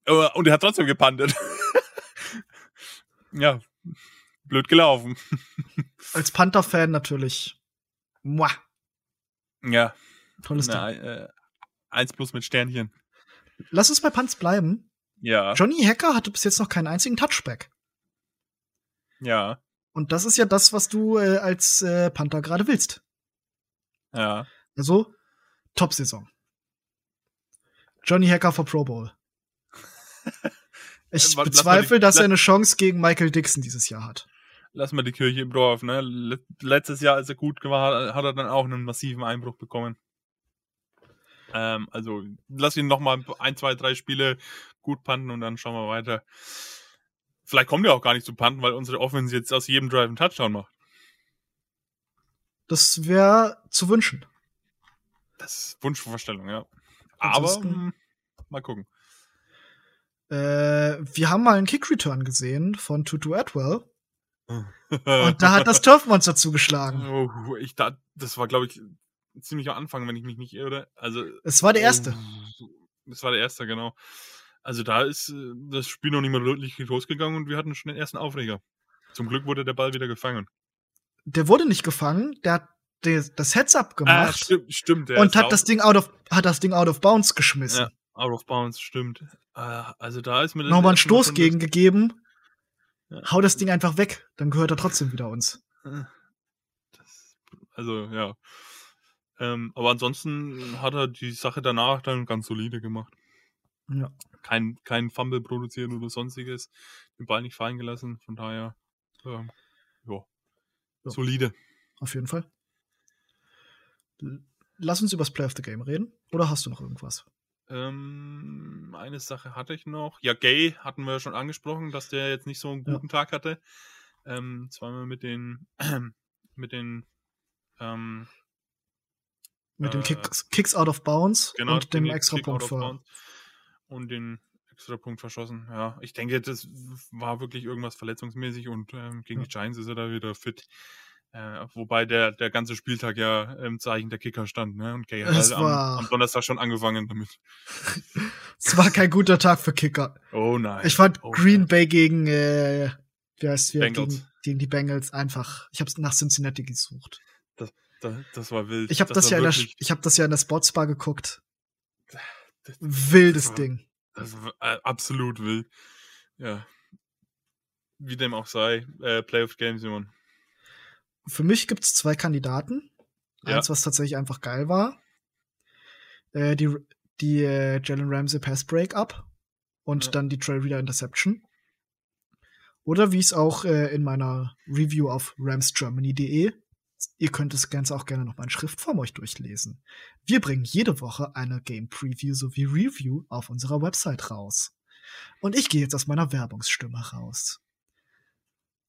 Und er hat trotzdem gepantet. [LAUGHS] ja, blöd gelaufen. Als Panther-Fan natürlich. Muah. Ja. Tolles Na, Ding. äh, eins plus mit Sternchen. Lass uns bei Punts bleiben. Ja. Johnny Hacker hatte bis jetzt noch keinen einzigen Touchback. Ja. Und das ist ja das, was du äh, als äh, Panther gerade willst. Ja. Also, Top-Saison. Johnny Hacker für Pro Bowl. [LAUGHS] Ich lass bezweifle, die- dass er eine Chance gegen Michael Dixon dieses Jahr hat. Lass mal die Kirche im Dorf, ne? Let- Letztes Jahr, als er gut war, hat er dann auch einen massiven Einbruch bekommen. Ähm, also, lass ihn noch mal ein, zwei, drei Spiele gut panten und dann schauen wir weiter. Vielleicht kommt er auch gar nicht zu panten, weil unsere Offense jetzt aus jedem Drive einen Touchdown macht. Das wäre zu wünschen. Das ist Wunschvorstellung, ja. Aber hm, mal gucken. Äh, wir haben mal einen Kick-Return gesehen von Tutu Atwell. Und [LAUGHS] Und da hat das Turfmonster zugeschlagen. Oh, ich da, das war, glaube ich, ziemlich am Anfang, wenn ich mich nicht irre. Also Es war der erste. Oh, das war der erste, genau. Also da ist äh, das Spiel noch nicht mal wirklich losgegangen und wir hatten schon den ersten Aufreger. Zum Glück wurde der Ball wieder gefangen. Der wurde nicht gefangen, der hat das Heads-up Ah, gemacht stimmt, stimmt. der und hat das Ding out of, hat das Ding out of bounds geschmissen. Ja, out of bounds, stimmt. Ah, Also da ist mir Nochmal einen erste Stoß gegen gegeben. Ja. Hau das Ding einfach weg, dann gehört er trotzdem wieder uns. Das, das, also, ja. Ähm, aber ansonsten hat er die Sache danach dann ganz solide gemacht. Ja. Kein, kein Fumble produziert oder sonstiges. Den Ball nicht fallen gelassen. Von daher, ähm, ja. Ja. Solide. Auf jeden Fall. Lass uns über das Play of the Game reden. Oder hast du noch irgendwas? Ähm, eine Sache hatte ich noch. Ja, Gay hatten wir ja schon angesprochen, dass der jetzt nicht so einen Ja. guten Tag hatte. Ähm, zweimal mit den, [CLEARS THROAT] mit den, ähm, Mit den Äh, Kicks, Kicks out of bounds genau, und dem den extra Punkt bounds Und den extra Punkt verschossen. Ja, ich denke, das war wirklich irgendwas verletzungsmäßig und ähm, gegen Ja. die Giants ist er da wieder fit. Äh, wobei der, der ganze Spieltag ja im Zeichen der Kicker stand, ne? Und Gay hat Es halt war- am, am Donnerstag schon angefangen damit. [LAUGHS] Es war kein guter Tag für Kicker. Oh nein. Ich fand oh Green nein. Bay gegen, äh, wie heißt wir, gegen, gegen die Bengals einfach. Ich habe nach Cincinnati gesucht. Das, das war wild. Ich habe das, war ja in der, wirklich- ich habe das ja in der Sportsbar geguckt. das- Wildes das war- Ding. Das war äh, absolut wild. Ja. Wie dem auch sei. Äh, Playoff Game, Simon. Für mich gibt's zwei Kandidaten. Ja. Eins, was tatsächlich einfach geil war. Äh, die die äh, Jalen Ramsey Pass Breakup und Ja. dann die Trail Reader Interception. Oder wie es auch äh, in meiner Review auf ramsgermany.de, ihr könnt das Ganze auch gerne noch mal in Schriftform euch durchlesen. Wir bringen jede Woche eine Game Preview sowie Review auf unserer Website raus. Und ich gehe jetzt aus meiner Werbungsstimme raus.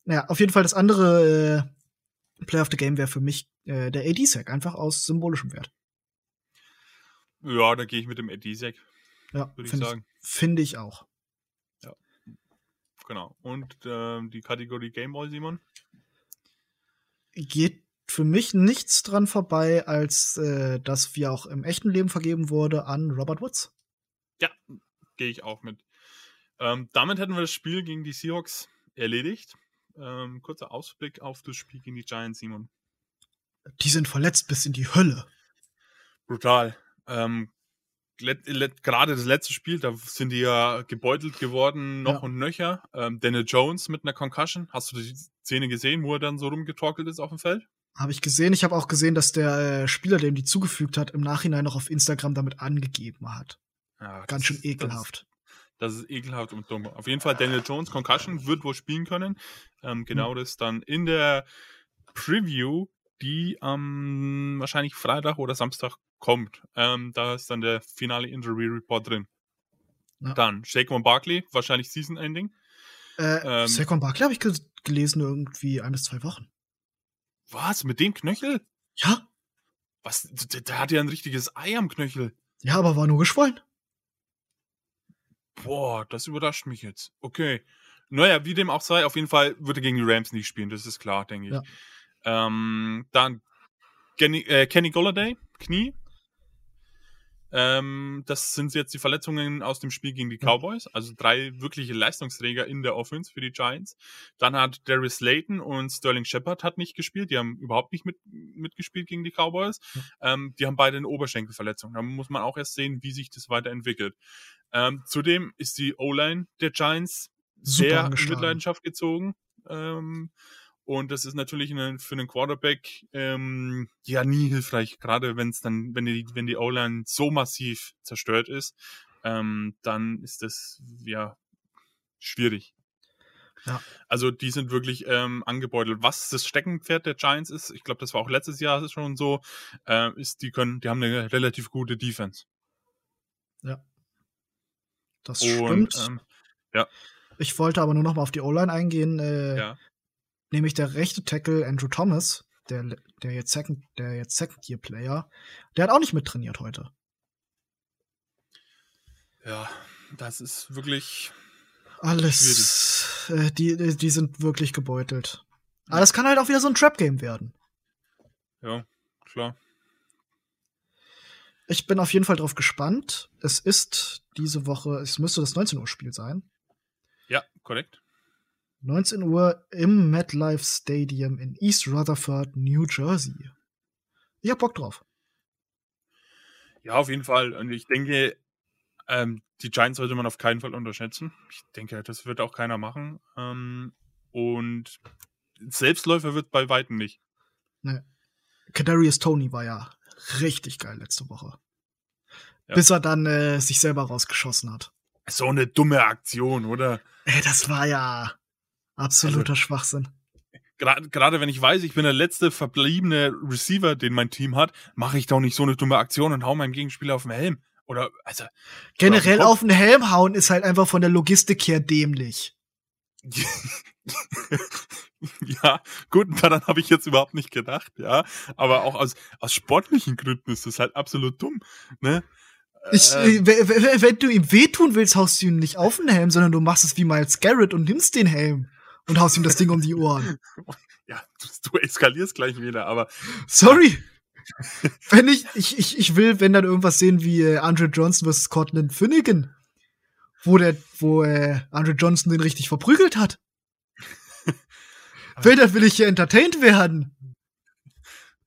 Naja, auf jeden Fall das andere äh, Play of the Game wäre für mich äh, der AD-Sack, einfach aus symbolischem Wert. Ja, da gehe ich mit dem Edisek, Ja, würde ich finde ich, sagen. find ich auch. Genau. Und ähm, die Kategorie Gameball, Simon? Geht für mich nichts dran vorbei, als äh, das, wie auch im echten Leben vergeben wurde, an Robert Woods. Ja, gehe ich auch mit. Ähm, damit hätten wir das Spiel gegen die Seahawks erledigt. Ähm, kurzer Ausblick auf das Spiel gegen die Giants, Simon. Die sind verletzt bis in die Hölle. Brutal. Ähm, gerade das letzte Spiel, da sind die ja gebeutelt geworden, noch Ja. und nöcher. Ähm, Daniel Jones mit einer Concussion. Hast du die Szene gesehen, wo er dann so rumgetorkelt ist auf dem Feld? Habe ich gesehen. Ich habe auch gesehen, dass der äh, Spieler, dem die zugefügt hat, im Nachhinein noch auf Instagram damit angegeben hat. Ja, Ganz schön ekelhaft. Das ist, das ist ekelhaft und dumm. Auf jeden Fall Daniel Jones, Concussion, wird wohl spielen können. Ähm, genau das dann in der Preview, die am wahrscheinlich Freitag oder Samstag kommt. Ähm, da ist dann der finale Injury Report drin. Ja. Dann Saquon Barkley, wahrscheinlich Season Ending. Äh, Ähm, Saquon Barkley habe ich ge gelesen irgendwie ein bis zwei Wochen. Was? Mit dem Knöchel? Ja, Was? Der, der hat ja ein richtiges Ei am Knöchel. ja, aber war nur geschwollen. Boah, das überrascht mich jetzt. Okay. Naja, wie dem auch sei, auf jeden Fall wird er gegen die Rams nicht spielen, das ist klar, denke ich. Ja. Ähm, dann Kenny, äh, Kenny Golladay, Knie. Ähm, das sind jetzt die Verletzungen aus dem Spiel gegen die Cowboys, also drei wirkliche Leistungsträger in der Offense für die Giants. Dann hat Darius Slayton und Sterling Shepard hat nicht gespielt, die haben überhaupt nicht mit, mitgespielt gegen die Cowboys. Ähm, die haben beide eine Oberschenkelverletzung. Da muss man auch erst sehen, wie sich das weiterentwickelt. Ähm, zudem ist die O-Line der Giants Super sehr in angeschlagen. Mitleidenschaft gezogen. Ähm, und das ist natürlich eine, für einen Quarterback ähm, ja nie hilfreich, gerade wenn es dann, wenn die, wenn die O-Line so massiv zerstört ist, ähm, dann ist das ja schwierig. Ja. Also die sind wirklich ähm, angebeutelt. Was das Steckenpferd der Giants ist, ich glaube, das war auch letztes Jahr schon so, äh, ist, die können, die haben eine relativ gute Defense. Das Und stimmt. ähm, ich wollte aber nur noch mal auf die O-Line eingehen. Äh, ja, nämlich der rechte Tackle Andrew Thomas, der, der jetzt Second, der jetzt Second Year Player, der hat auch nicht mittrainiert heute. ja, das ist wirklich Alles, äh, die, die sind wirklich gebeutelt. Aber das kann halt auch wieder so ein Trap Game werden. Ja, klar. Ich bin auf jeden Fall drauf gespannt. Es ist diese Woche, es müsste das 19 Uhr Spiel sein. Ja, korrekt. 19 Uhr im MetLife Stadium in East Rutherford, New Jersey. Ich hab Bock drauf. Ja, auf jeden Fall. Und ich denke, ähm, die Giants sollte man auf keinen Fall unterschätzen. Ich denke, das wird auch keiner machen. Ähm, und Selbstläufer wird bei Weitem nicht. Ne. Kadarius Tony war ja richtig geil letzte Woche. Ja. Bis er dann äh, sich selber rausgeschossen hat. So eine dumme Aktion, oder? Ey, das war ja absoluter Also- Schwachsinn. Gra- Gerade wenn ich weiß, ich bin der letzte verbliebene Receiver, den mein Team hat, mache ich doch nicht so eine dumme Aktion und hau meinem Gegenspieler auf den Helm. Oder, also, Generell Kopf. auf den Helm hauen ist halt einfach von der Logistik her dämlich. [LAUGHS] ja, gut, daran habe ich jetzt überhaupt nicht gedacht, ja. Aber auch aus, aus sportlichen Gründen ist das halt absolut dumm, ne? Ich, äh, wenn du ihm wehtun willst, haust du ihm nicht auf den Helm, sondern du machst es wie Miles Garrett und nimmst den Helm und haust ihm das Ding um die Ohren. [LAUGHS] ja, du, du eskalierst gleich wieder, aber Sorry. wenn ich, ich, ich, ich will, wenn dann irgendwas sehen wie äh, Andre Johnson vs. Cortland Finnegan, wo der, wo äh, Andre Johnson den richtig verprügelt hat. [LAUGHS] Wenn, dann will ich hier entertained werden.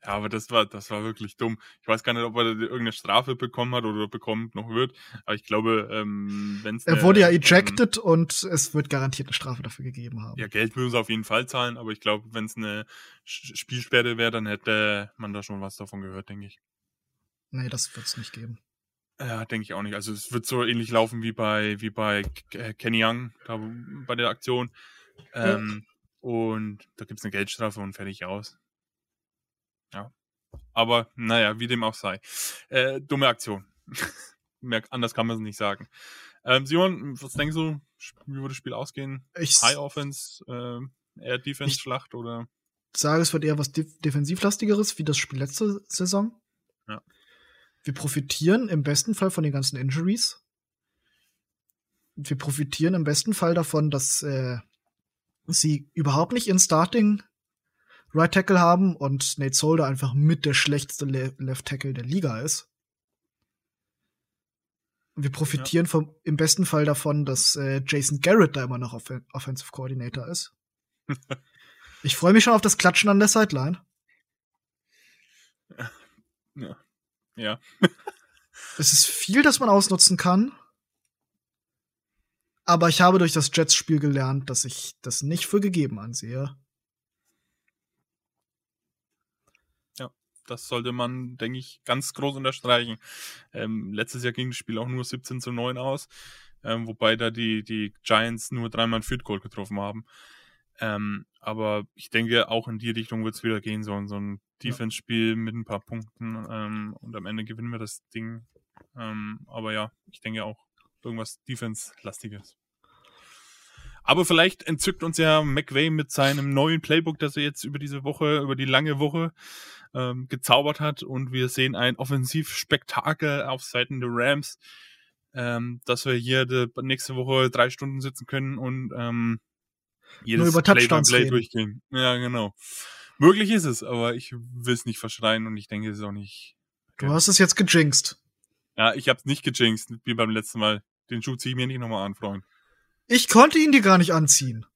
Ja, aber das war, das war wirklich dumm. Ich weiß gar nicht, ob er irgendeine Strafe bekommen hat oder bekommt noch wird. Aber ich glaube, ähm, wenn es Er wurde ja ejected und es wird garantiert eine Strafe dafür gegeben haben. ja, Geld würden sie auf jeden Fall zahlen, aber ich glaube, wenn es eine Spielsperre wäre, dann hätte man da schon was davon gehört, denke ich. Nee, das wird's nicht geben. Ja, denke ich auch nicht. Also es wird so ähnlich laufen wie bei wie bei Kenny Young da bei der Aktion. Ähm, Und da gibt's eine Geldstrafe und fertig aus. Ja. Aber naja, wie dem auch sei. Äh, dumme Aktion. [LAUGHS] Mehr, anders kann man es nicht sagen. Ähm, Simon, was denkst du, wie würde das Spiel ausgehen? Ich High Offense, äh, eher Defense Ich- Schlacht oder? sage, es wird eher was Def Defensivlastigeres, wie das Spiel letzte Saison. Ja. Wir profitieren im besten Fall von den ganzen Injuries. Und wir profitieren im besten Fall davon, dass äh, sie überhaupt nicht in Starting Right Tackle haben und Nate Solder einfach mit der schlechteste Le Left Tackle der Liga ist. Wir profitieren vom, im besten Fall davon, dass äh, Jason Garrett da immer noch Off Offensive Coordinator ist. [LAUGHS] ich freue mich schon auf das Klatschen an der Sideline. Ja. Ja. [LAUGHS] Es ist viel, das man ausnutzen kann. Aber ich habe durch das Jets-Spiel gelernt, dass ich das nicht für gegeben ansehe. Das sollte man, denke ich, ganz groß unterstreichen. Ähm, letztes Jahr ging das Spiel auch nur 17 zu 9 aus, ähm, wobei da die, die Giants nur dreimal ein Field Goal getroffen haben. Ähm, aber ich denke, auch in die Richtung wird es wieder gehen, so, so ein Defense-Spiel mit ein paar Punkten ähm, und am Ende gewinnen wir das Ding. Ähm, aber ja, ich denke auch irgendwas Defense-lastiges. Aber vielleicht entzückt uns ja McVay mit seinem neuen Playbook, das er jetzt über diese Woche, über die lange Woche ähm, gezaubert hat und wir sehen ein Offensivspektakel auf Seiten der Rams, ähm, dass wir hier de, nächste Woche drei Stunden sitzen können und ähm, jedes Nur über Play by Play durchgehen. Ja, genau. Möglich ist es, aber ich will es nicht verschreien und ich denke, es ist auch nicht. Du hast es jetzt gejinxt. Ja, ich hab's nicht gejinxt, wie beim letzten Mal. Den Schuh zieh ich mir nicht nochmal an, Freund. Ich konnte ihn dir gar nicht anziehen.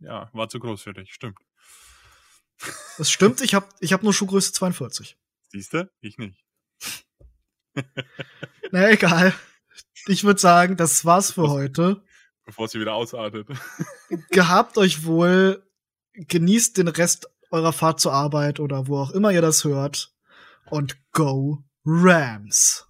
Ja, war zu groß für dich, stimmt. Das stimmt, [LAUGHS] ich hab, ich hab nur Schuhgröße 42. Siehste? Ich nicht. [LAUGHS] Na egal. Ich würde sagen, das war's für heute. Bevor sie wieder ausartet. [LAUGHS] Gehabt euch wohl, genießt den Rest eurer Fahrt zur Arbeit oder wo auch immer ihr das hört. Und go Rams!